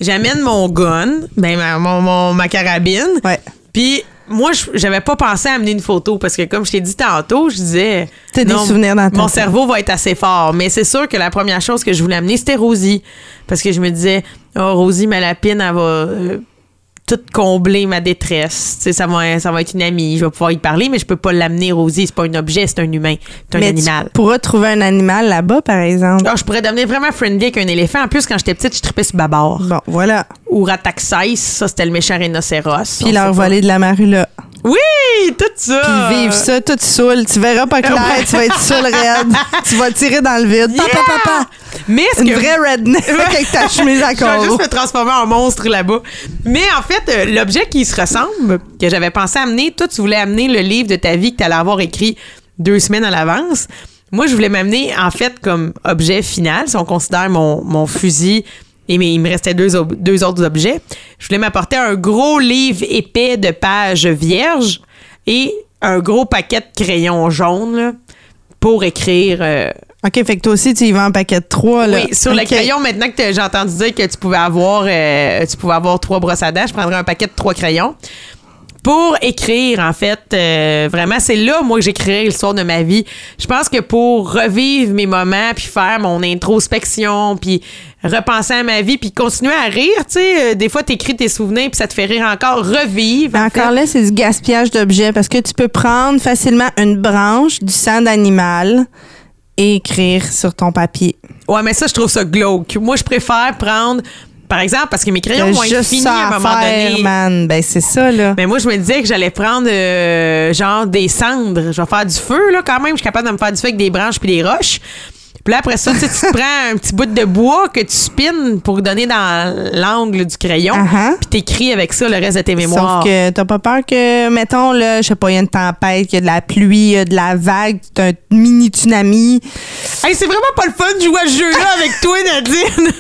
J'amène mon gun, ben, ma, mon, mon- ma carabine. Ouais. Puis, moi, je- j'avais pas pensé à amener une photo parce que, comme je t'ai dit tantôt, je disais. T'as des souvenirs dans Mon cerveau va être assez fort. Mais c'est sûr que la première chose que je voulais amener, c'était Rosie. Parce que je me disais, oh, Rosie Malapine, elle va. euh, tout combler ma détresse. Ça va, ça va être une amie. Je vais pouvoir y parler, mais je peux pas l'amener, Rosie. C'est pas un objet, c'est un humain. C'est un Mais animal. tu pourras trouver un animal là-bas, par exemple. Ah, je pourrais devenir vraiment friendly avec un éléphant. En plus, quand j'étais petite, je tripais sur Babar. Bon, voilà. Ou Rataxis, ça, c'était le méchant rhinocéros. Puis leur voler de la marula. Oui, tout ça. Puis vivre ça tout saoul. Tu verras pas clair, Ouais. tu vas être saoul raide. tu vas tirer dans le vide. Papa, Yeah! papa. Mais Une que- vraie redneck avec ta chemise à Je vais juste me transformer en monstre là-bas. Mais en fait, euh, l'objet qui se ressemble, que j'avais pensé amener, toi, tu voulais amener le livre de ta vie que tu allais avoir écrit deux semaines à l'avance. Moi, je voulais m'amener, en fait, comme objet final, si on considère mon, mon fusil et mais il me restait deux, autres objets. Je voulais m'apporter un gros livre épais de pages vierges et un gros paquet de crayons jaunes là, pour écrire euh, OK, fait que toi aussi, tu y vas en paquet de trois. Là. oui, sur le crayon, maintenant que j'ai entendu dire que tu pouvais avoir euh, tu pouvais avoir trois brosses à dents, je prendrais un paquet de trois crayons. Pour écrire, en fait, euh, vraiment, c'est là, moi, que j'écrirais l'histoire de ma vie. Je pense que pour revivre mes moments, puis faire mon introspection, puis repenser à ma vie, puis continuer à rire, tu sais, euh, des fois, t'écris tes souvenirs, puis ça te fait rire encore, revivre. En encore fait. là, c'est du gaspillage d'objets parce que tu peux prendre facilement une branche du sang d'animal et écrire sur ton papier. Ouais, mais ça, je trouve ça glauque. Moi, je préfère prendre, par exemple, parce que mes crayons vont être finis à un moment faire, donné. man. Ben, c'est ça, là. Mais moi, je me disais que j'allais prendre euh, genre des cendres. Je vais faire du feu, là, quand même. Je suis capable de me faire du feu avec des branches puis des roches. Puis là, après ça, tu te prends un petit bout de bois que tu spines pour donner dans l'angle du crayon. Uh-huh. Puis t'écris avec ça le reste de tes mémoires. Sauf que t'as pas peur que, mettons, là, je sais pas, il y a une tempête, qu'il y a de la pluie, il y a de la vague, un mini tsunami. Hey, c'est vraiment pas le fun de jouer à ce jeu-là avec toi, Nadine.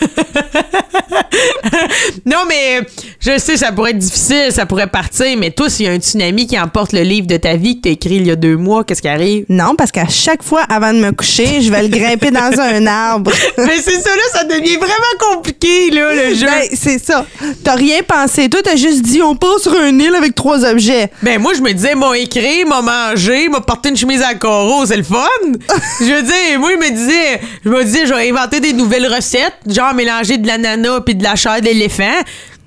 non, mais je sais, ça pourrait être difficile, ça pourrait partir, mais toi, s'il y a un tsunami qui emporte le livre de ta vie que t'as écrit il y a deux mois, qu'est-ce qui arrive? Non, parce qu'à chaque fois, avant de me coucher, je vais le grimper dans un arbre. mais c'est ça, là, ça devient vraiment compliqué, là, le jeu. Ben, c'est ça. T'as rien pensé. Toi, t'as juste dit, on passe sur une île avec trois objets. Ben moi je me disais m'a écrit, m'a mangé, m'a porté une chemise à carreaux, c'est le fun. je veux dire, moi je me disais, je me disais je vais inventer des nouvelles recettes, genre mélanger de l'ananas puis de la chair d'éléphant.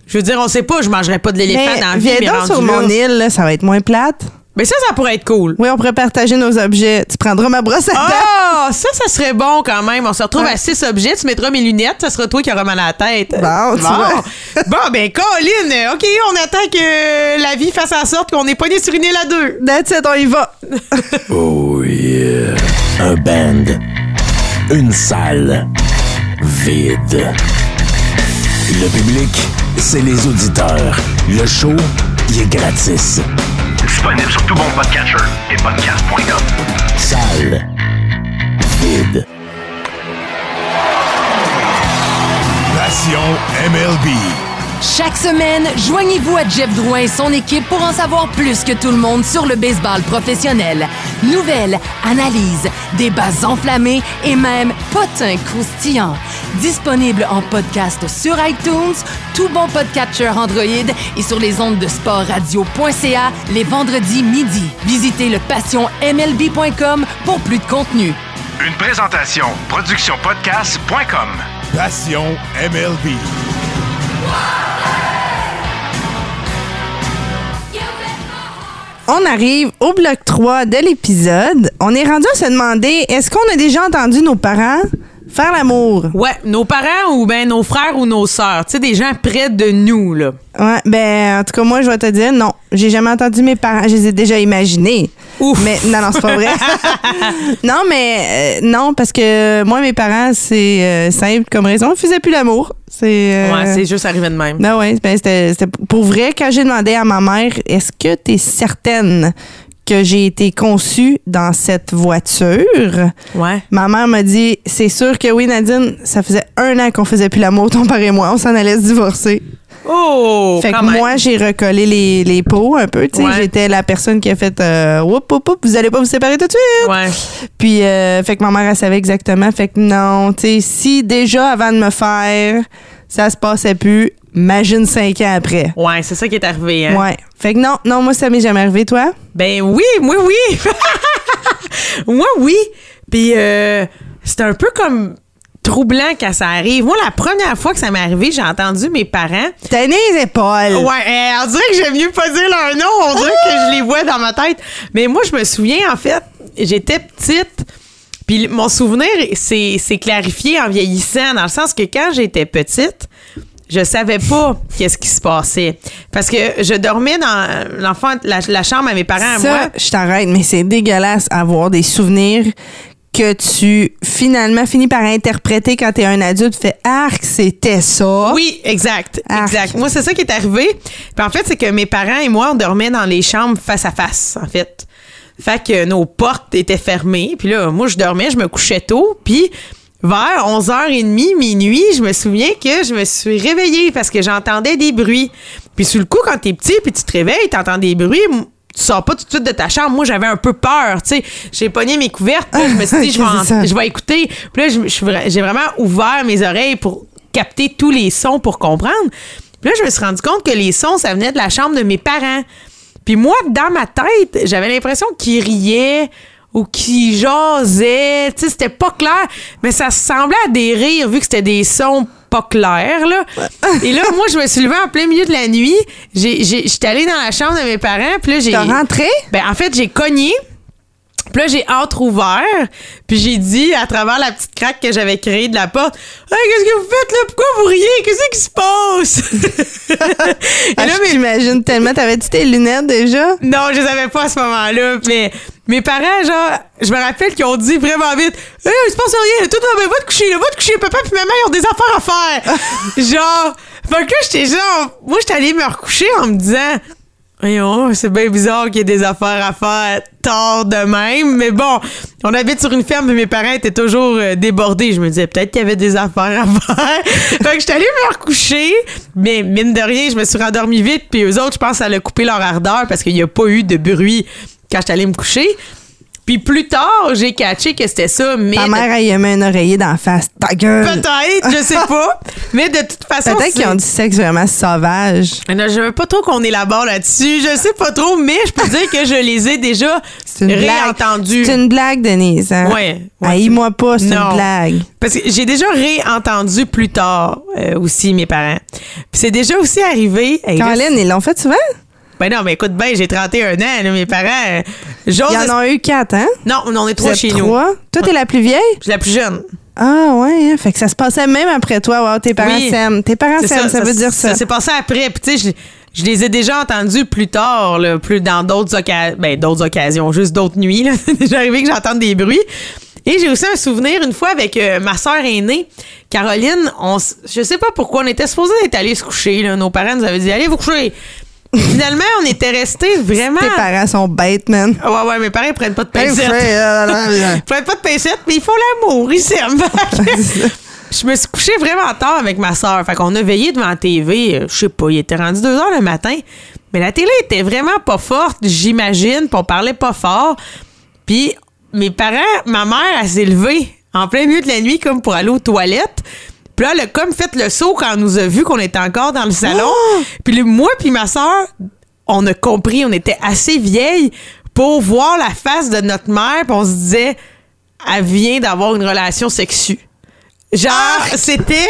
Je veux dire, on sait pas, je mangerais pas de l'éléphant dans la vie, viens mais donc sur là- mon île, là, ça va être moins plate. Mais ça, ça pourrait être cool. Oui, on pourrait partager nos objets. Tu prendras ma brosse à dents. Ah, ça, ça serait bon quand même. On se retrouve Ouais. à six objets. Tu mettras mes lunettes. Ça sera toi qui auras mal à la tête. Bon, tu vois. bon, ben, Colin, OK, on attend que la vie fasse en sorte qu'on n'est pas né sur une île à deux. That's it, on y va. Oh yeah. Un band. Une salle. Vide. Le public, c'est les auditeurs. Le show, il est gratis. Disponible sur tout bon podcatcher et podcast.com. Salle. Vide. Passion MLB. Chaque semaine, joignez-vous à Jeff Drouin et son équipe pour en savoir plus que tout le monde sur le baseball professionnel. Nouvelles, analyses, débats enflammés et même potins croustillants. Disponible en podcast sur iTunes, tout bon podcatcher Android et sur les ondes de sportradio.ca les vendredis midi. Visitez le passionmlb.com pour plus de contenu. Une présentation productionpodcast.com. Passion MLB. On arrive au bloc 3 de l'épisode. On est rendu à se demander est-ce qu'on a déjà entendu nos parents? Faire l'amour Ouais, nos parents ou ben nos frères ou nos sœurs. Tu sais, des gens près de nous, là. Ouais, ben en tout cas moi je vais te dire non, j'ai jamais entendu mes parents, je les ai déjà imaginés. Ouf. Mais non non, c'est pas vrai. non mais euh, non parce que moi mes parents c'est euh, simple comme raison, ils faisaient plus l'amour. C'est euh, Ouais, c'est juste arrivé de même. Non, ouais, ben, c'était c'était pour vrai. Quand j'ai demandé à ma mère, est-ce que tu es certaine que j'ai été conçue dans cette voiture? Ouais. Ma mère m'a dit, c'est sûr que oui, Nadine, ça faisait un an qu'on faisait plus l'amour, ton père et moi. On s'en allait se divorcer. Oh! fait que moi, j'ai recollé les, les pots un peu. tu sais. Ouais. J'étais la personne qui a fait, euh, Whoop, whoop, whoop, vous allez pas vous séparer tout de suite. Ouais. Puis, euh, fait que ma mère, elle savait exactement. Fait que non, tu sais, si déjà avant de me faire, ça se passait plus, Imagine cinq ans après. Ouais, c'est ça qui est arrivé. Hein? Ouais. Fait que non, non, moi, ça m'est jamais arrivé, toi? Ben oui, oui, oui. moi, oui. Puis euh, c'est un peu comme troublant quand ça arrive. Moi, la première fois que ça m'est arrivé, j'ai entendu mes parents. T'as les épaules. Ouais, euh, on dirait que j'aime mieux pas dire leur nom. On dirait que je les vois dans ma tête. Mais moi, je me souviens, en fait, j'étais petite. Puis mon souvenir s'est clarifié en vieillissant, dans le sens que quand j'étais petite, je savais pas qu'est-ce qui se passait. Parce que je dormais dans l'enfant, la, la chambre à mes parents, à moi. Ça, je t'arrête, mais c'est dégueulasse avoir des souvenirs que tu finalement finis par interpréter quand t'es un adulte. Tu fais arc, c'était ça. Oui, exact. Arc. Exact. Moi, c'est ça qui est arrivé. Puis en fait, c'est que mes parents et moi, on dormait dans les chambres face à face, en fait. Fait que nos portes étaient fermées. Puis là, moi, je dormais, je me couchais tôt. Puis vers 11h30, minuit, je me souviens que je me suis réveillée parce que j'entendais des bruits. Puis sur le coup, quand t'es petit, puis tu te réveilles, t'entends des bruits, tu sors pas tout de suite de ta chambre. Moi, j'avais un peu peur, tu sais. J'ai pogné mes couvertes, là, je me suis dit, je vais, je vais écouter. Puis là, j'ai vraiment ouvert mes oreilles pour capter tous les sons pour comprendre. Puis là, je me suis rendu compte que les sons, ça venait de la chambre de mes parents. Puis moi, dans ma tête, j'avais l'impression qu'ils riaient ou qu'ils jasaient. Tu sais, c'était pas clair, mais ça semblait à des rires vu que c'était des sons pas clairs, là. Et là, moi, je me suis levée en plein milieu de la nuit. J'ai- j'ai- J'étais allée dans la chambre de mes parents, puis là, j'ai... T'as rentré? Ben, en fait, j'ai cogné. Puis là, j'ai entre-ouvert, puis j'ai dit à travers la petite craque que j'avais créée de la porte Hey, qu'est-ce que vous faites là? Pourquoi vous riez? Qu'est-ce qui se passe? Et Ah, là, t'imagine tellement. T'avais-tu tes lunettes déjà? non, je les avais pas à ce moment-là. Mais mes parents, genre, je me rappelle qu'ils ont dit vraiment vite Hey, il se passe rien, tout va bien, va te coucher, là, va te coucher, papa puis maman, ils ont des affaires à faire. genre, fait que là, j'étais genre, moi, j'étais allée me recoucher en me disant c'est bien bizarre qu'il y ait des affaires à faire tard de même. Mais bon, on habite sur une ferme et mes parents étaient toujours euh, débordés. Je me disais peut-être qu'il y avait des affaires à faire. fait que j'étais allée me recoucher. Mais mine de rien, je me suis rendormie vite. Puis eux autres, je pense, ça a coupé leur ardeur parce qu'il n'y a pas eu de bruit quand j'étais allée me coucher. Puis plus tard, j'ai catché que c'était ça. Mais Ta mère, elle y un oreiller dans la face. Ta gueule! Peut-être, je sais pas. Mais de toute façon, Peut-être qu'ils ont du sexe vraiment sauvage. non, je veux pas trop qu'on élabore là-dessus. Je sais pas trop, mais je peux dire que je les ai déjà réentendus. C'est une blague, Denise. Hein? Ouais, ouais, Haïs-moi pas, c'est une blague. Parce que j'ai déjà réentendu plus tard euh, aussi mes parents. Puis c'est déjà aussi arrivé. Caroline, ils l'ont fait souvent? Ben non, mais écoute bien, j'ai 31 ans, là, mes parents. euh, Ils en ont eu quatre, hein? Non, on est Vous trois chez nous. trois? Toi, t'es la plus vieille? Je suis la plus jeune. Ah, ouais. hein? Fait que ça se passait même après toi. Wow, tes parents Oui. s'aiment. Tes parents s'aiment, ça, veut dire ça. Ça s'est passé après. Puis tu sais, je, je les ai déjà entendus plus tard, là, plus dans d'autres occasions. Ben, d'autres occasions, juste d'autres nuits. Là. C'est déjà arrivé que j'entende des bruits. Et j'ai aussi un souvenir une fois avec euh, ma sœur aînée, Caroline. On, je sais pas pourquoi on était supposés être allés se coucher. Là. Nos parents nous avaient dit allez vous coucher. Finalement, on était restés vraiment. Tes parents sont bêtes, man. Ah Ouais, ouais, mes parents ils prennent pas de pincettes. Ils prennent pas de pincettes, mais ils font l'amour, ils s'aiment. je me suis couchée vraiment tard avec ma soeur. Fait qu'on a veillé devant la TV. euh, Je sais pas, il était rendu 2 heures le matin. Mais la télé était vraiment pas forte, j'imagine, puis on parlait pas fort. Puis mes parents, ma mère, elle s'est levée en plein milieu de la nuit comme pour aller aux toilettes. Puis là, elle a comme fait le saut quand elle nous a vu qu'on était encore dans le salon. Puis le- moi puis ma soeur, on a compris, on était assez vieilles pour voir la face de notre mère, puis on se disait, elle vient d'avoir une relation sexue. Genre, c'était...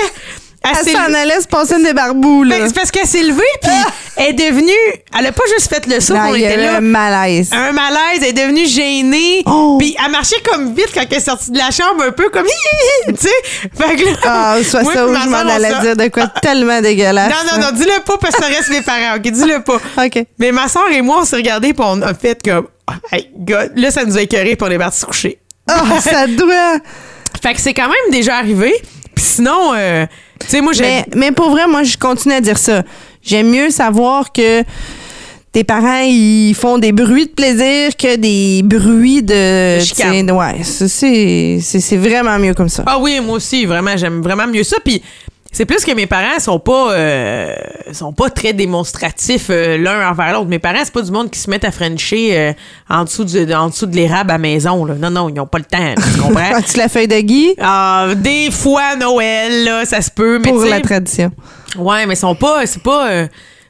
Elle s'en allait se passer une des barbous, là. ben, c'est parce qu'elle s'est levée, puis elle est devenue... Elle a pas juste fait le saut, Non, on il y était avait là. un malaise. Un malaise, elle est devenue gênée. Oh. Puis elle marchait comme vite quand elle est sortie de la chambre, un peu comme... tu sais? Fait que là... Ah, soit moi ça ma je m'en allais dire de quoi tellement dégueulasse. Non, non, non, dis-le pas parce que ça reste mes parents, OK? Dis-le pas. OK. Mais ma soeur et moi, on s'est regardés puis on a fait comme... Hey, God, là, ça nous a écœurés puis on est partis se coucher. Ah, ça doit. Fait que c'est quand même déjà arrivé. Puis sinon, euh, tu sais, moi, j'ai... Mais, mais pour vrai, moi, je continue à dire ça. J'aime mieux savoir que tes parents, ils font des bruits de plaisir que des bruits de... Chicane. Ouais, ça, c'est c'est- c'est vraiment mieux comme ça. Ah oui, moi aussi, vraiment, j'aime vraiment mieux ça. Puis c'est plus que mes parents sont pas euh, sont pas très démonstratifs euh, l'un envers l'autre. Mes parents, c'est pas du monde qui se mettent à frencher euh, en dessous du, en dessous de l'érable à maison. Là. Non, non, ils ont pas le temps. Tu comprends? As-tu la feuille de Guy? Ah, des fois, Noël, là, ça se peut. Mais pour tu la tradition? Ouais, mais ils sont pas. C'est pas.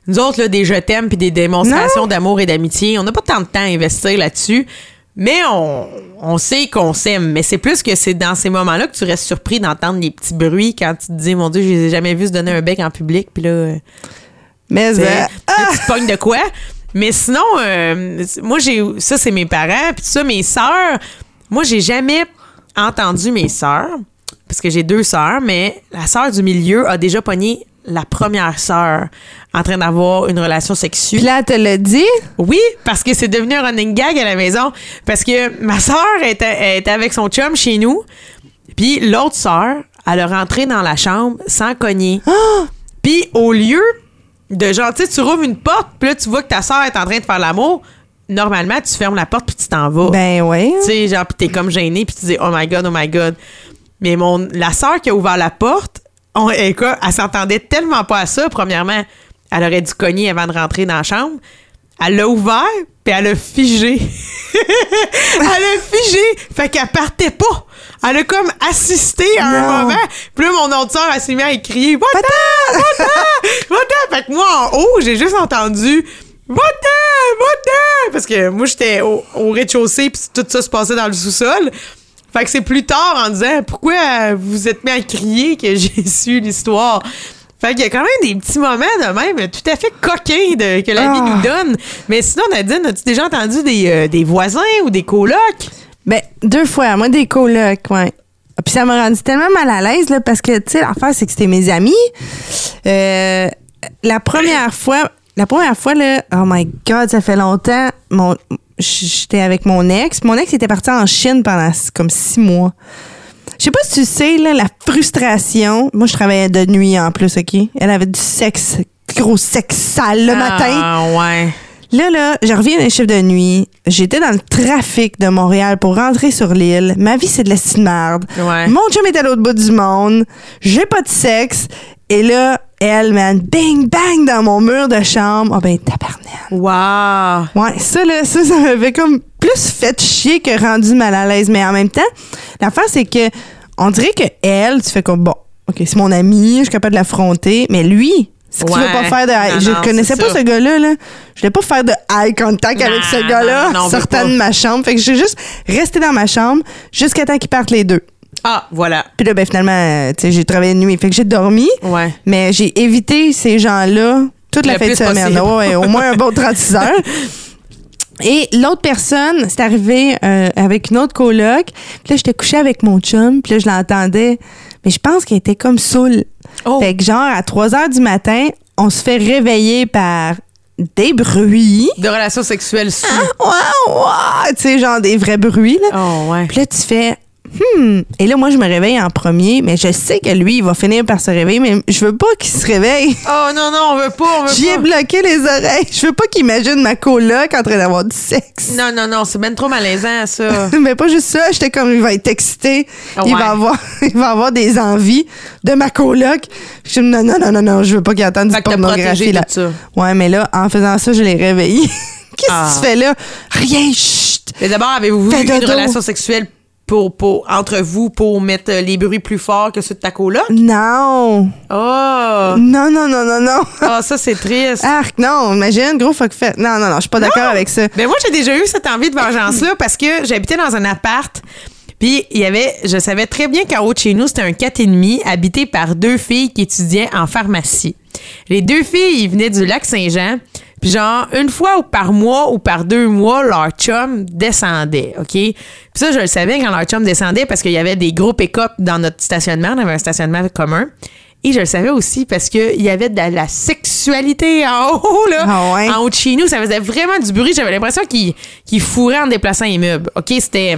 nous autres, là, des je t'aime puis des démonstrations d'amour et d'amitié. On n'a pas tant de temps à investir là-dessus. Mais on, on sait qu'on s'aime. Mais c'est plus que c'est dans ces moments-là que tu restes surpris d'entendre des petits bruits quand tu te dis, mon Dieu, je les ai jamais vus se donner un bec en public. Puis là, euh, Mais euh, là, tu te pognes de quoi? Mais sinon, euh, moi, j'ai. Ça, c'est mes parents. Puis ça, mes sœurs. Moi, j'ai jamais entendu mes sœurs. Parce que j'ai deux sœurs, mais la sœur du milieu a déjà pogné la première sœur en train d'avoir une relation sexuelle. Puis là, elle te l'a dit? Oui, parce que c'est devenu un running gag à la maison. Parce que ma sœur était, avec son chum chez nous. Puis l'autre sœur, elle a rentré dans la chambre sans cogner. Puis au lieu de genre, tu sais, tu rouvres une porte, puis là, tu vois que ta sœur est en train de faire l'amour, normalement, tu fermes la porte, puis tu t'en vas. Ben oui. Tu sais, genre, puis t'es comme gêné, puis tu dis, oh my god, oh my god. Mais mon, la sœur qui a ouvert la porte, on, elle, s'entendait tellement pas à ça. Premièrement, elle aurait dû cogner avant de rentrer dans la chambre. Elle l'a ouvert, puis elle a figé. elle a figé. Fait qu'elle partait pas. Elle a comme assisté à un moment. Puis là, mon autre sœur, elle s'est mise à crier Va-t'en! Va-t'en! Va-t'en! Fait que moi, en haut, j'ai juste entendu Va-t'en! Va-t'en! Parce que moi, j'étais au, au rez-de-chaussée, puis tout ça se passait dans le sous-sol. Fait que c'est plus tard en disant pourquoi vous êtes mis à crier que j'ai su l'histoire? Fait qu'il y a quand même des petits moments de même tout à fait coquins de- que la vie Ah. nous donne. Mais sinon, Nadine, as-tu déjà entendu des, euh, des voisins ou des colocs? Ben, deux fois. Moi, des colocs, ouais. Puis ça m'a rendu tellement mal à l'aise, là, parce que, tu sais, l'affaire, c'est que c'était mes amis. Euh, la première fois, la première fois, là, oh my God, ça fait longtemps, mon, j'étais avec mon ex. Mon ex était parti en Chine pendant comme six mois. Je sais pas si tu sais, là, la frustration. Moi, je travaillais de nuit en plus, OK? Elle avait du sexe, gros sexe sale le matin. Ah, ouais. Là, là, je reviens d'un chiffre de nuit. J'étais dans le trafic de Montréal pour rentrer sur l'île. Ma vie, c'est de la de merde. Ouais. Mon chum est à l'autre bout du monde. J'ai pas de sexe. Et là, elle, man, bang, bang dans mon mur de chambre. Oh ben, tabarnak. Wow. Ouais, ça, là, ça, ça m'avait comme plus fait chier que rendu mal à l'aise. Mais en même temps, l'affaire, c'est que on dirait que elle, tu fais comme, bon, OK, c'est mon ami, je suis capable de l'affronter. Mais lui, tu veux Ouais. pas faire de... Non, je non, connaissais pas ça. ce gars-là, là. Je voulais pas faire de eye contact avec ce gars-là sortant de ma chambre. Fait que j'ai juste resté dans ma chambre jusqu'à temps qu'ils partent les deux. Ah, voilà. Puis là, ben, finalement, euh, tu sais, j'ai travaillé de nuit. Fait que j'ai dormi. Ouais. Mais j'ai évité ces gens-là toute la Le fin de semaine. Ouais, au moins un bon 36 heures. Et l'autre personne, c'est arrivé euh, avec une autre coloc. Puis là, j'étais couchée avec mon chum. Puis là, je l'entendais. Mais je pense qu'elle était comme saoule. Oh. Fait que genre, à 3 heures du matin, on se fait réveiller par des bruits. De relations sexuelles sous. Waouh, waouh! Tu sais, genre des vrais bruits, là. Oh, ouais. Puis là, tu fais. Hmm. Et là, moi, je me réveille en premier, mais je sais que lui, il va finir par se réveiller, mais je veux pas qu'il se réveille. Oh, non, non, on veut pas, on veut J'y ai bloqué les oreilles. Je veux pas qu'il imagine ma coloc en train d'avoir du sexe. Non, non, non, c'est ben trop malaisant, ça. Mais pas juste ça, j'étais comme il va être excité, Ah il ouais. va avoir il va avoir des envies de ma coloc. Je suis non non non non non, je veux pas qu'il entende du pornographie là. tout ça. Ouais, mais là en faisant ça, je l'ai réveillé. Qu'est-ce Ah. que tu fais là? Rien, chut. Mais d'abord, avez-vous eu une relation sexuelle pour, pour, entre vous pour mettre euh, les bruits plus forts que ceux de ta coloc? Non. Oh! Non non non non non. Ah, ça, c'est triste. Arc, non, imagine, gros fuck fait. Non, non, non, je suis pas d'accord avec ça. Ben moi, j'ai déjà eu cette envie de vengeance-là parce que j'habitais dans un appart. Puis il y avait, je savais très bien qu'en haut de chez nous, c'était un 4,5 habité par deux filles qui étudiaient en pharmacie. Les deux filles, ils venaient du lac Saint-Jean. Puis genre, une fois ou par mois ou par deux mois, leur chum descendait, OK? Puis ça, je le savais quand leur chum descendait parce qu'il y avait des gros pick-up dans notre stationnement. On avait un stationnement commun. Et je le savais aussi parce qu'il y avait de la, sexualité en haut, là. Ah ouais? En haut de chez nous, ça faisait vraiment du bruit. J'avais l'impression qu'ils qu'ils fourraient en déplaçant les meubles. OK, c'était...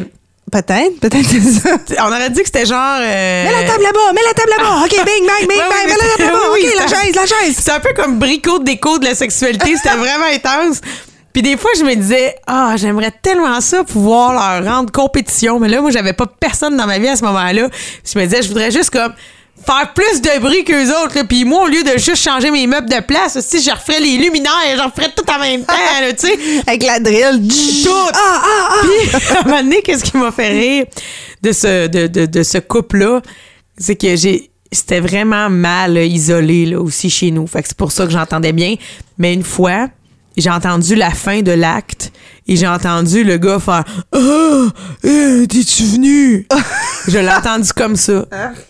Peut-être, peut-être c'est ça. On aurait dit que c'était genre... euh, Mets la table là-bas, mets la table là-bas. OK, bing, bang, bing, bang, oui, mets la table là-bas. oui, OK, la chaise, la chaise. C'est un peu comme bricot déco de la sexualité. C'était vraiment intense. Puis des fois, je me disais, ah, j'aimerais tellement ça pouvoir leur rendre compétition. Mais là, moi, j'avais pas personne dans ma vie à ce moment-là. Je me disais, je voudrais juste comme faire plus de bruit qu'eux autres. là. Puis moi, au lieu de juste changer mes meubles de place, aussi, je referais les luminaires, je referais tout en même temps, là, tu sais. Avec la drill. Tout. Ah, ah, ah. Puis, à un moment donné, qu'est-ce qui m'a fait rire de ce, de, de, de ce couple-là? C'est que j'ai. C'était vraiment mal isolé, là, aussi chez nous. Fait que c'est pour ça que j'entendais bien. Mais une fois, j'ai entendu la fin de l'acte et j'ai entendu le gars faire Ah, euh, t'es-tu venu? je l'ai entendu comme ça,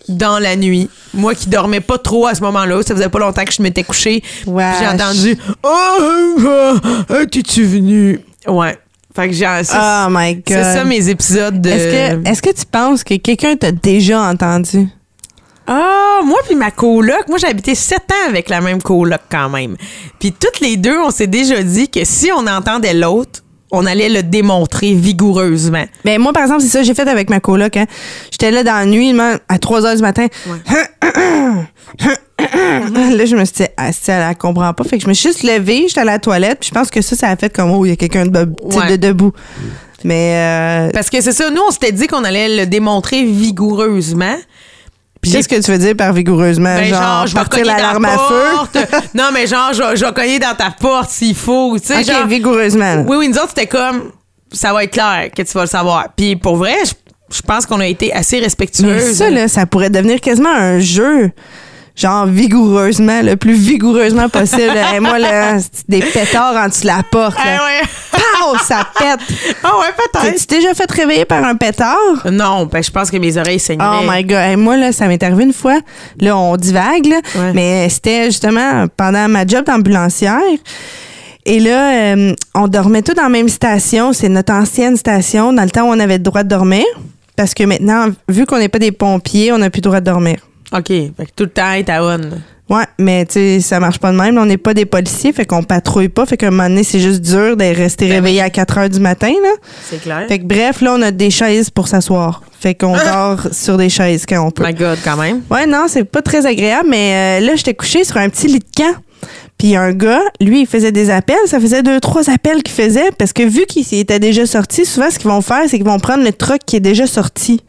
dans la nuit. Moi qui dormais pas trop à ce moment-là, ça faisait pas longtemps que je m'étais couché. Puis J'ai entendu euh, euh, t'es-tu venu? Ouais. Fait que j'ai. Oh my God. c'est ça mes épisodes de. Est-ce que, est-ce que tu penses que quelqu'un t'a déjà entendu? Ah, moi puis ma coloc, moi j'ai habité sept ans avec la même coloc quand même. Puis toutes les deux, on s'est déjà dit que si on entendait l'autre, on allait le démontrer vigoureusement. Ben moi, par exemple, c'est ça que j'ai fait avec ma coloc. Hein. J'étais là dans la nuit, à 3 heures du matin. là, je me suis dit, ah, si elle, elle comprend pas. Fait que je me suis juste levée, j'étais à la toilette, puis je pense que ça, ça a fait comme, oh, il y a quelqu'un Ouais. de debout. Mais, euh, Parce que c'est ça, nous on s'était dit qu'on allait le démontrer vigoureusement. Puis qu'est-ce que tu veux dire par vigoureusement? Ben, genre, je vais cogner l'alarme dans feu? porte. non, mais genre, je, vais- je vais cogner dans ta porte s'il faut. Tu sais, genre, vigoureusement. là. Oui, oui, nous autres, c'était comme, ça va être clair que tu vas le savoir. Puis pour vrai, je, je pense qu'on a été assez Mais respectueuses. ça, là, ça pourrait devenir quasiment un jeu. Genre vigoureusement, le plus vigoureusement possible. Et moi, là, c'est des pétards en dessous de la porte. Ah Là. ouais. Pow, ça pète. Ah ouais, peut-être. T'as-tu déjà fait réveiller par un pétard? Non, ben je pense que mes oreilles saigneraient. Oh my God. Moi, là, ça m'est arrivé une fois. Là, on divague, là. Ouais. mais c'était justement pendant ma job d'ambulancière. Et là, euh, on dormait tous dans la même station. C'est notre ancienne station, dans le temps où on avait le droit de dormir. Parce que maintenant, vu qu'on n'est pas des pompiers, on n'a plus le droit de dormir. OK, fait que tout le temps est à on. là. Ouais, mais tu sais, ça marche pas de même. On n'est pas des policiers, fait qu'on patrouille pas. Fait qu'à un moment donné, c'est juste dur de rester Ben réveillé à 4 heures du matin, là. C'est clair. Fait que bref, là, on a des chaises pour s'asseoir. Fait qu'on dort sur des chaises quand on peut. My God, quand même. Ouais, non, c'est pas très agréable, mais euh, là, j'étais couchée sur un petit lit de camp. Puis un gars, lui, il faisait des appels. Ça faisait deux, trois appels qu'il faisait parce que vu qu'il était déjà sorti, souvent, ce qu'ils vont faire, c'est qu'ils vont prendre le truck qui est déjà sorti.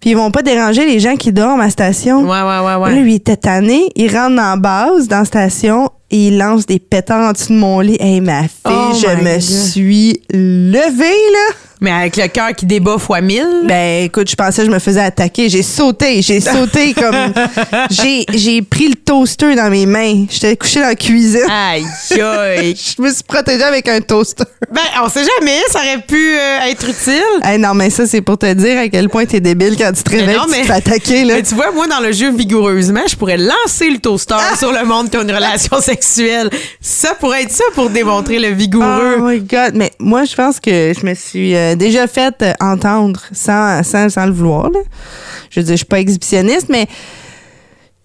Puis ils vont pas déranger les gens qui dorment à la station. Ouais, ouais, ouais, ouais. Là, lui, il était tanné. Il rentre la base, dans la station, et il lance des pétards en dessous de mon lit. Hey, ma fille, Oh je me God. suis levée, là. Mais avec le cœur qui débat fois mille. Ben, écoute, je pensais que je me faisais attaquer. J'ai sauté. J'ai sauté comme. J'ai, j'ai pris le toaster dans mes mains. J'étais couchée dans la cuisine. Aïe, aïe. Je me suis protégée avec un toaster. ben, on sait jamais, ça aurait pu euh, être utile. Hey, non, mais ça, c'est pour te dire à quel point t'es débile quand tu te réveilles non, tu te mais- fais attaquer, là. Mais tu vois, moi, dans le jeu vigoureusement, je pourrais lancer le toaster Ah! sur le monde qui a une relation sexuelle. Ça pourrait être ça pour démontrer le vigoureux. Oh my God. Mais moi, je pense que je me suis euh, déjà fait euh, entendre sans, sans, sans le vouloir. là. Je veux dire, je suis pas exhibitionniste, mais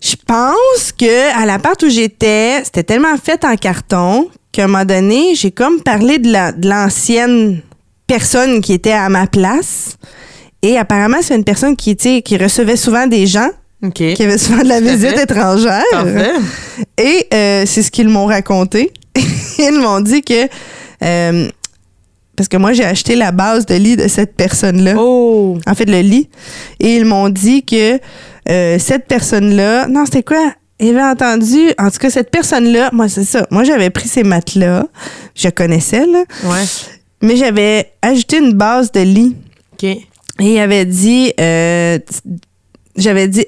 je pense que à l'appart où j'étais, c'était tellement fait en carton qu'à un moment donné, j'ai comme parlé de la- de l'ancienne personne qui était à ma place. Et apparemment, c'est une personne qui, qui recevait souvent des gens, qui avait souvent de la visite fait. étrangère. Parfait. Et euh, c'est ce qu'ils m'ont raconté. Ils m'ont dit que. euh, parce que moi, j'ai acheté la base de lit de cette personne-là. Oh. En fait, le lit. Et ils m'ont dit que euh, cette personne-là. Non, c'était quoi? Ils avaient entendu. En tout cas, cette personne-là, moi, c'est ça. Moi, j'avais pris ces matelas. Je connaissais, là. Ouais. Mais j'avais ajouté une base de lit. OK. Et il avait dit, euh, j'avais dit,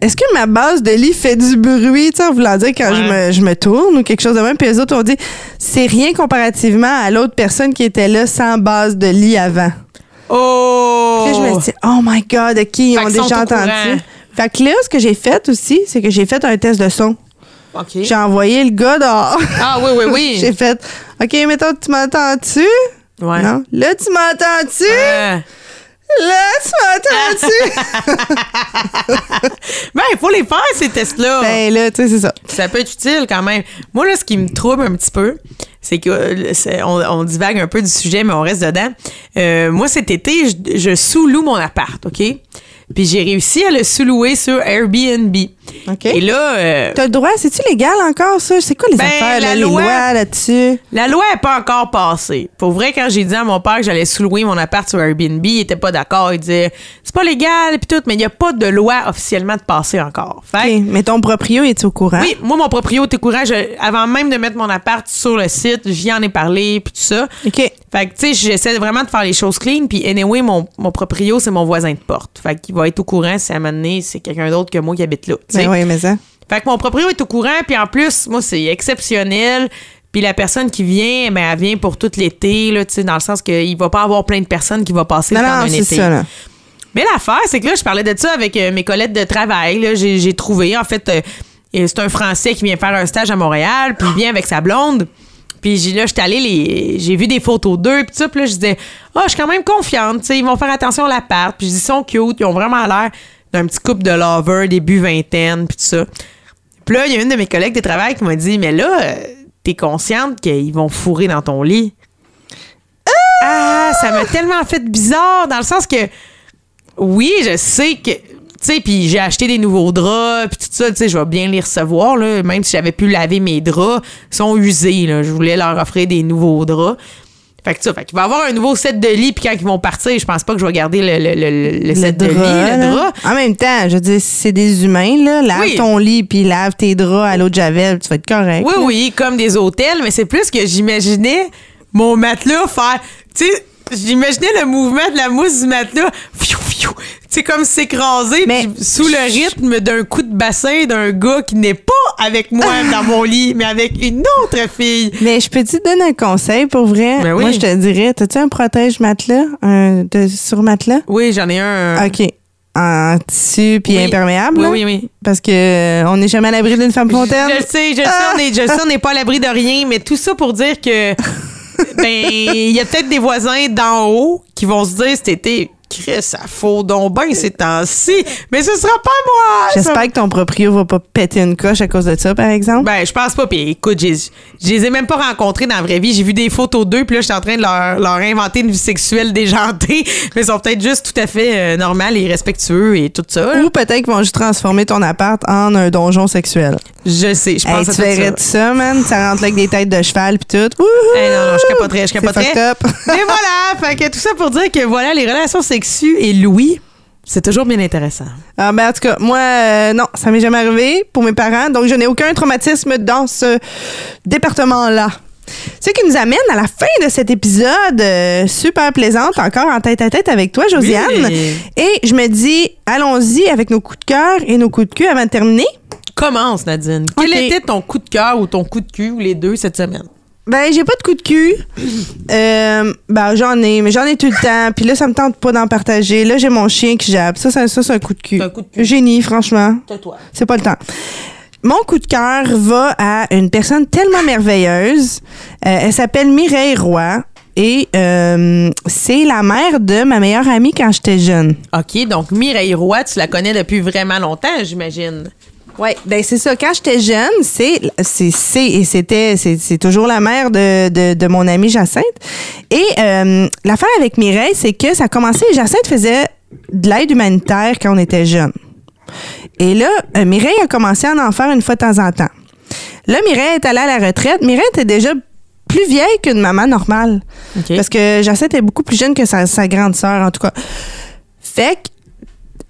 est-ce que ma base de lit fait du bruit, tu sais, en voulant dire quand je, Ouais. me, je me tourne ou quelque chose de même. Puis les autres ont dit, c'est rien comparativement à l'autre personne qui était là sans base de lit avant. Oh. Puis là, je me suis dit, oh my God, OK, ils ont déjà entendu? courant. Fait que là, ce que j'ai fait aussi, c'est que j'ai fait un test de son. J'ai envoyé le gars dehors. Ah oui, oui, oui. j'ai fait, OK, mettons, tu m'entends-tu? Ouais. Non? Là, tu m'entends-tu? Euh, Là, tu m'entends-tu? ben, il faut les faire, ces tests-là. ben là, tu sais, c'est ça. Ça peut être utile quand même. Moi, là, ce qui me trouble un petit peu, c'est que euh, on divague un peu du sujet, mais on reste dedans. Euh, moi, cet été, je, je sous-loue mon appart, OK? Puis j'ai réussi à le sous-louer sur Airbnb. OK. Et là, euh, T'as le droit, c'est-tu légal encore, ça? C'est quoi les Ben, affaires, la là, les loi- lois là-dessus? la loi n'est pas encore passée. Pour vrai, quand j'ai dit à mon père que j'allais sous-louer mon appart sur Airbnb, il était pas d'accord. Il disait c'est pas légal puis tout, mais il n'y a pas de loi officiellement de passer encore. Fait Mais ton proprio est au courant? Oui, moi, mon proprio était au courant. Je- avant même de mettre mon appart sur le site, j'y en ai parlé, puis tout ça. OK. Fait que, tu sais, j'essaie vraiment de faire les choses clean. Puis, anyway, mon, mon proprio, c'est mon voisin de porte. Fait qu'il va être au courant si à un moment donné, c'est quelqu'un d'autre que moi qui habite là. Ben oui, mais ça. Fait que mon proprio est au courant. Puis, en plus, moi, c'est exceptionnel. Puis, la personne qui vient, ben, elle vient pour tout l'été, là, tu sais, dans le sens qu'il va pas avoir plein de personnes qui vont passer Non, pendant non, un c'est été. ça, là. Mais l'affaire, c'est que là, je parlais de ça avec euh, mes collègues de travail. là. J'ai, j'ai trouvé, en fait, euh, c'est un Français qui vient faire un stage à Montréal, puis il vient avec sa blonde. Puis j'ai, là, j'étais allée les, j'ai vu des photos d'eux, puis ça, puis là, je disais, ah, je suis quand même confiante, tu sais, ils vont faire attention à l'appart. Puis je dis, ils sont cute, ils ont vraiment l'air d'un petit couple de lovers, début vingtaine, puis tout ça. Puis là, il y a une de mes collègues de travail qui m'a dit, mais là, euh, t'es consciente qu'ils vont fourrer dans ton lit? Ah, ça m'a tellement fait bizarre, dans le sens que oui, je sais que. Tu sais, puis j'ai acheté des nouveaux draps, puis tout ça, tu sais, je vais bien les recevoir, là. Même si j'avais pu laver mes draps, ils sont usés, là. Je voulais leur offrir des nouveaux draps. Fait que ça, fait qu'il va avoir un nouveau set de lit, puis quand ils vont partir, je pense pas que je vais garder le, le, le, le set de lit, le là. drap. En même temps, je veux dire, si c'est des humains, là, lave Oui. ton lit puis lave tes draps à l'eau de Javel, tu vas être correct. Oui, là. oui, comme des hôtels, mais c'est plus que j'imaginais mon matelas faire. Tu sais, j'imaginais le mouvement de la mousse du matelas. Fiou, fiou. Tu sais, comme s'écraser Mais- sous le rythme d'un coup de bassin d'un gars qui n'est pas avec moi dans mon lit, mais avec une autre fille. Mais je peux te donner un conseil pour vrai? Ben oui. Moi, je te dirais, t'as-tu un protège matelas un de, sur matelas? Oui, j'en ai un. OK. En tissu puis Oui. imperméable? Oui, là? oui, oui. Parce que euh, on n'est jamais à l'abri d'une femme fontaine. Je sais, je sais, Ah! je sais, on n'est pas à l'abri de rien, mais tout ça pour dire que, ben, il y a peut-être des voisins d'en haut qui vont se dire cet été, Chris, ça faut donc bien ces temps-ci, mais ce sera pas moi! ça J'espère que ton proprio va pas péter une coche à cause de ça, par exemple. Ben, je pense pas. Puis écoute, je les ai même pas rencontrés dans la vraie vie. J'ai vu des photos d'eux, puis là, je suis en train de leur, leur inventer une vie sexuelle déjantée. Mais ils sont peut-être juste tout à fait euh, normales et respectueux et tout ça. là. Ou peut-être qu'ils vont juste transformer ton appart en un donjon sexuel. Je sais, je Hey, pense tu à tout verrais ça. tout ça, man. Ça rentre là avec des têtes de cheval puis tout. Hey, non, non, je capoterais, je capoterais. Mais voilà, fait que tout ça pour dire que voilà, les relations sexuelles et Louis, c'est toujours bien intéressant. Ah, ben, en tout cas, moi, euh, non, ça m'est jamais arrivé pour mes parents. Donc, je n'ai aucun traumatisme dans ce département-là. Ce qui nous amène à la fin de cet épisode euh, super plaisante, encore en tête à tête avec toi, Josiane. Oui. Et je me dis, allons-y avec nos coups de cœur et nos coups de cul avant de terminer. Commence, Nadine. Quel était ton coup de cœur ou ton coup de cul ou les deux cette semaine? Ben, j'ai pas de coup de cul. Euh, ben, j'en ai, mais j'en ai tout le temps. Puis là, ça me tente pas d'en partager. Là, j'ai mon chien qui jappe. Ça, ça, ça, c'est un coup de cul. Un coup de cul. Génie, franchement. toi. C'est pas le temps. Mon coup de cœur va à une personne tellement merveilleuse. Euh, elle s'appelle Mireille Roy. Et euh, c'est la mère de ma meilleure amie quand j'étais jeune. OK, donc Mireille Roy, tu la connais depuis vraiment longtemps, j'imagine. Oui, ben c'est ça. Quand j'étais jeune, c'est c'est c'est et c'était c'est c'est toujours la mère de, de, de mon amie Jacinthe. Et euh, l'affaire avec Mireille, c'est que ça a commencé. Jacinthe faisait de l'aide humanitaire quand on était jeune. Et là, euh, Mireille a commencé à en faire une fois de temps en temps. Là, Mireille est allée à la retraite. Mireille était déjà plus vieille qu'une maman normale. Parce que Jacinthe est beaucoup plus jeune que sa, sa grande sœur, en tout cas. Fait que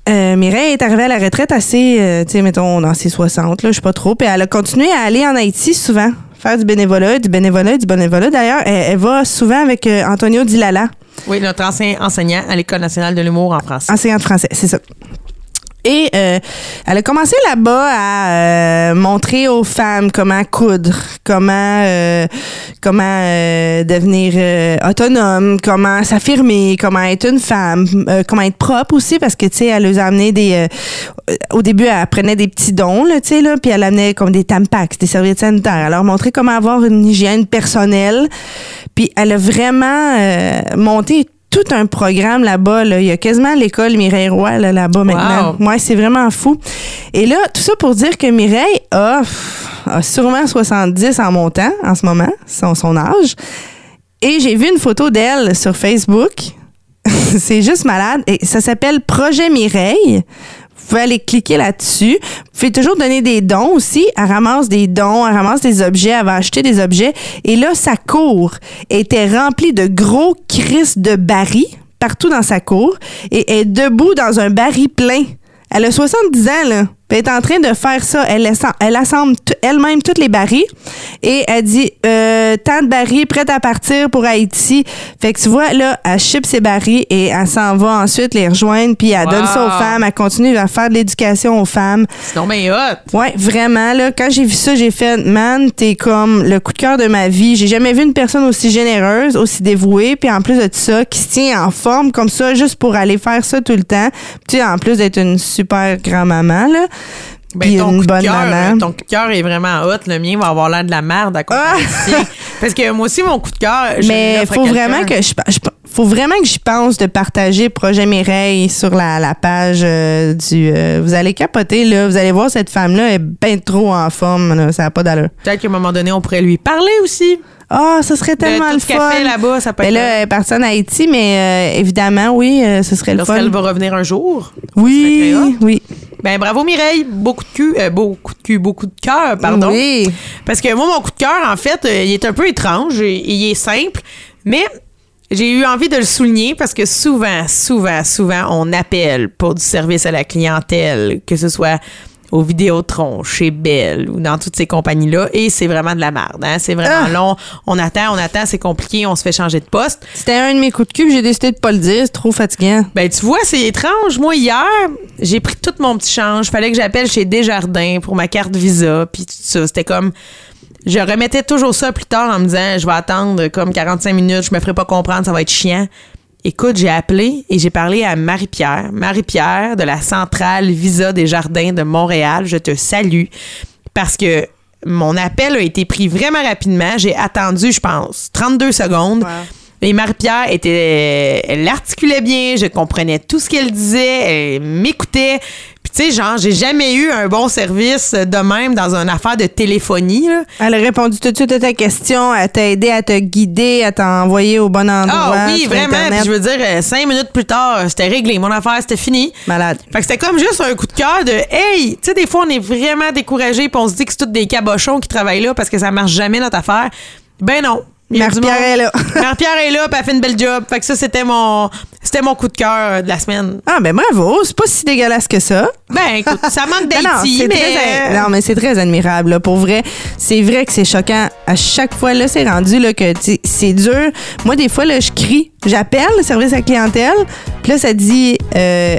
euh, Mireille est arrivée à la retraite assez, euh, tu sais, mettons, dans ses 60, là, je sais pas trop. Puis elle a continué à aller en Haïti souvent, faire du bénévolat, du bénévolat, du bénévolat. D'ailleurs, elle, elle va souvent avec euh, Antonio Dilala, Oui, notre ancien enseignant à l'École nationale de l'humour en France. enseignant de français, c'est ça. Et euh, elle a commencé là-bas à euh, montrer aux femmes comment coudre, comment euh, comment euh, devenir euh, autonome, comment s'affirmer, comment être une femme, euh, comment être propre aussi parce que tu sais elle a amené des au début elle prenait des petits dons là, tu sais là, puis elle amenait comme des tampax, des serviettes sanitaires, leur montrait comment avoir une hygiène personnelle. Puis elle a vraiment monté tout un programme là-bas. Là. Il y a quasiment l'école Mireille Roy là, là-bas maintenant. Ouais, c'est vraiment fou. Et là, tout ça pour dire que Mireille a, a sûrement 70 en montant en ce moment, son, son âge. Et j'ai vu une photo d'elle sur Facebook. c'est juste malade. Et ça s'appelle Projet Mireille. Pouvez aller cliquer là-dessus. Vous pouvez toujours donner des dons aussi. Elle ramasse des dons, elle ramasse des objets, elle va acheter des objets. Et là, sa cour était remplie de gros crises de barils partout dans sa cour et est debout dans un baril plein. Elle a 70 ans, là. Puis Elle est en train de faire ça. Elle, assemble- elle assemble t- elle-même toutes les barils et elle dit euh, tant de barils prêts à partir pour Haïti. Fait que tu vois, là, elle ship ses barils et elle s'en va ensuite les rejoindre puis elle Wow. donne ça aux femmes. Elle continue à faire de l'éducation aux femmes. Sinon, mais hot. Ouais, vraiment, là, quand j'ai vu ça, j'ai fait, man, t'es comme le coup de cœur de ma vie. J'ai jamais vu une personne aussi généreuse, aussi dévouée, puis en plus de ça, qui se tient en forme comme ça, juste pour aller faire ça tout le temps. Tu sais, en plus d'être une super grand-maman, là. Ben, puis ton une coup de bonne cœur, maman. Ton coup de cœur est vraiment hot. Le mien va avoir l'air de la merde à comparer Ah! Parce que moi aussi, mon coup de cœur, Mais à faut vraiment que je, je- faut vraiment que j'y pense de partager Projet Mireille sur la, la page euh, du. euh, vous allez capoter là, vous allez voir cette femme là, elle est bien trop en forme, là, ça n'a pas d'allure. Peut-être qu'à un moment donné, on pourrait lui parler aussi. Ah, ça serait tellement tout le ce qu'elle fait fun. là-bas, ça peut Ben être- là, elle est partie en Haïti, mais euh, évidemment, oui, ce serait le fun. Lorsqu'elle va revenir un jour. Oui, oui. Ben bravo Mireille, beaucoup de cul, euh, beaucoup de cul, beaucoup de cœur, pardon. Oui. Parce que moi, mon coup de cœur, en fait, euh, il est un peu étrange, il est simple, mais j'ai eu envie de le souligner parce que souvent, souvent, souvent, on appelle pour du service à la clientèle, que ce soit au Vidéotron, chez Bell ou dans toutes ces compagnies-là, et c'est vraiment de la merde. Hein? C'est vraiment Ah. long. On attend, on attend, c'est compliqué, on se fait changer de poste. C'était un de mes coups de cul, j'ai décidé de pas le dire, c'est trop fatigant. Ben, tu vois, c'est étrange. Moi, hier, j'ai pris tout mon petit change. Fallait que j'appelle chez Desjardins pour ma carte Visa, puis tout ça. C'était comme... Je remettais toujours ça plus tard en me disant, je vais attendre comme 45 minutes, je me ferai pas comprendre, ça va être chiant. Écoute, j'ai appelé et j'ai parlé à Marie-Pierre. Marie-Pierre de la centrale Visa des Jardins de Montréal. Je te salue parce que mon appel a été pris vraiment rapidement. J'ai attendu, je pense, 32 secondes. Et Marie-Pierre était. Elle articulait bien, je comprenais tout ce qu'elle disait, elle m'écoutait. Tu sais, genre, j'ai jamais eu un bon service de même dans une affaire de téléphonie. là. Elle a répondu tout de suite à ta question, elle t'a aidé, à te guider, à t'envoyer au bon endroit. Ah oui, vraiment. Je veux dire, euh, cinq minutes plus tard, c'était réglé. Mon affaire, c'était fini. Malade. Fait que c'était comme juste un coup de cœur de Hey! Tu sais, des fois, on est vraiment découragé puis on se dit que c'est tous des cabochons qui travaillent là parce que ça marche jamais notre affaire. Ben non. Marie-Pierre est là. Marie-Pierre est là, puis elle fait une belle job. Fait que ça, c'était mon, c'était mon coup de cœur de la semaine. Ah, ben bravo, c'est pas si dégueulasse que ça. Ben écoute, ça manque non, d'Haïti, mais. très, non, mais c'est très admirable. là. Pour vrai, c'est vrai que c'est choquant. À chaque fois, là, c'est rendu là, que c'est dur. Moi, des fois, là, je crie. J'appelle le service à clientèle. Puis là, ça dit euh,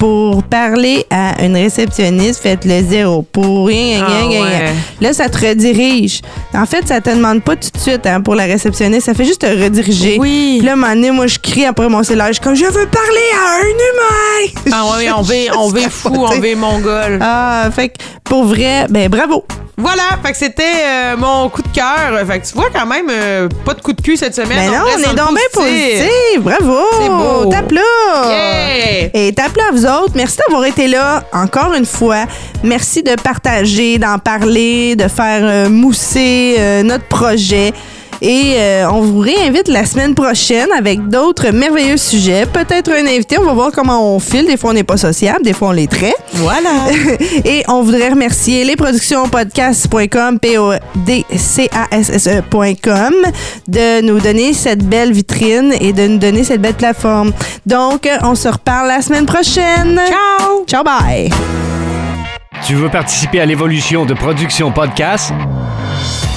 pour parler à une réceptionniste, faites le zéro. Pour rien, Ah, rien, rien, ouais. rien. Là, ça te redirige. En fait, ça te demande pas tout de suite hein, pour la réceptionniste. Ça fait juste te rediriger. Oui. Puis là, un moment donné, moi, je crie après mon cellulaire. Je suis comme, je veux parler à un humain. Ah oui, on veut, on veut fou, on veut mongol. Ah, fait que pour vrai, ben bravo. Voilà, fait que c'était euh, mon coup de cœur. Fait que tu vois quand même, euh, pas de coup de cul cette semaine. Mais non, on est donc bien positif. Bravo. C'est beau. Tape là. Yeah! Et tape là à vous autres. Merci d'avoir été là encore une fois. Merci de partager, d'en parler, de faire euh, mousser notre projet. Et euh, on vous réinvite la semaine prochaine avec d'autres merveilleux sujets. Peut-être un invité. On va voir comment on file. Des fois, on n'est pas sociable. Des fois, on l'est très. Voilà. Et on voudrait remercier les productions podcast.com, P-O-D-C-A-S-S-E.com, de nous donner cette belle vitrine et de nous donner cette belle plateforme. Donc, on se reparle la semaine prochaine. Ciao! Ciao, bye! Tu veux participer à l'évolution de Production Podcast?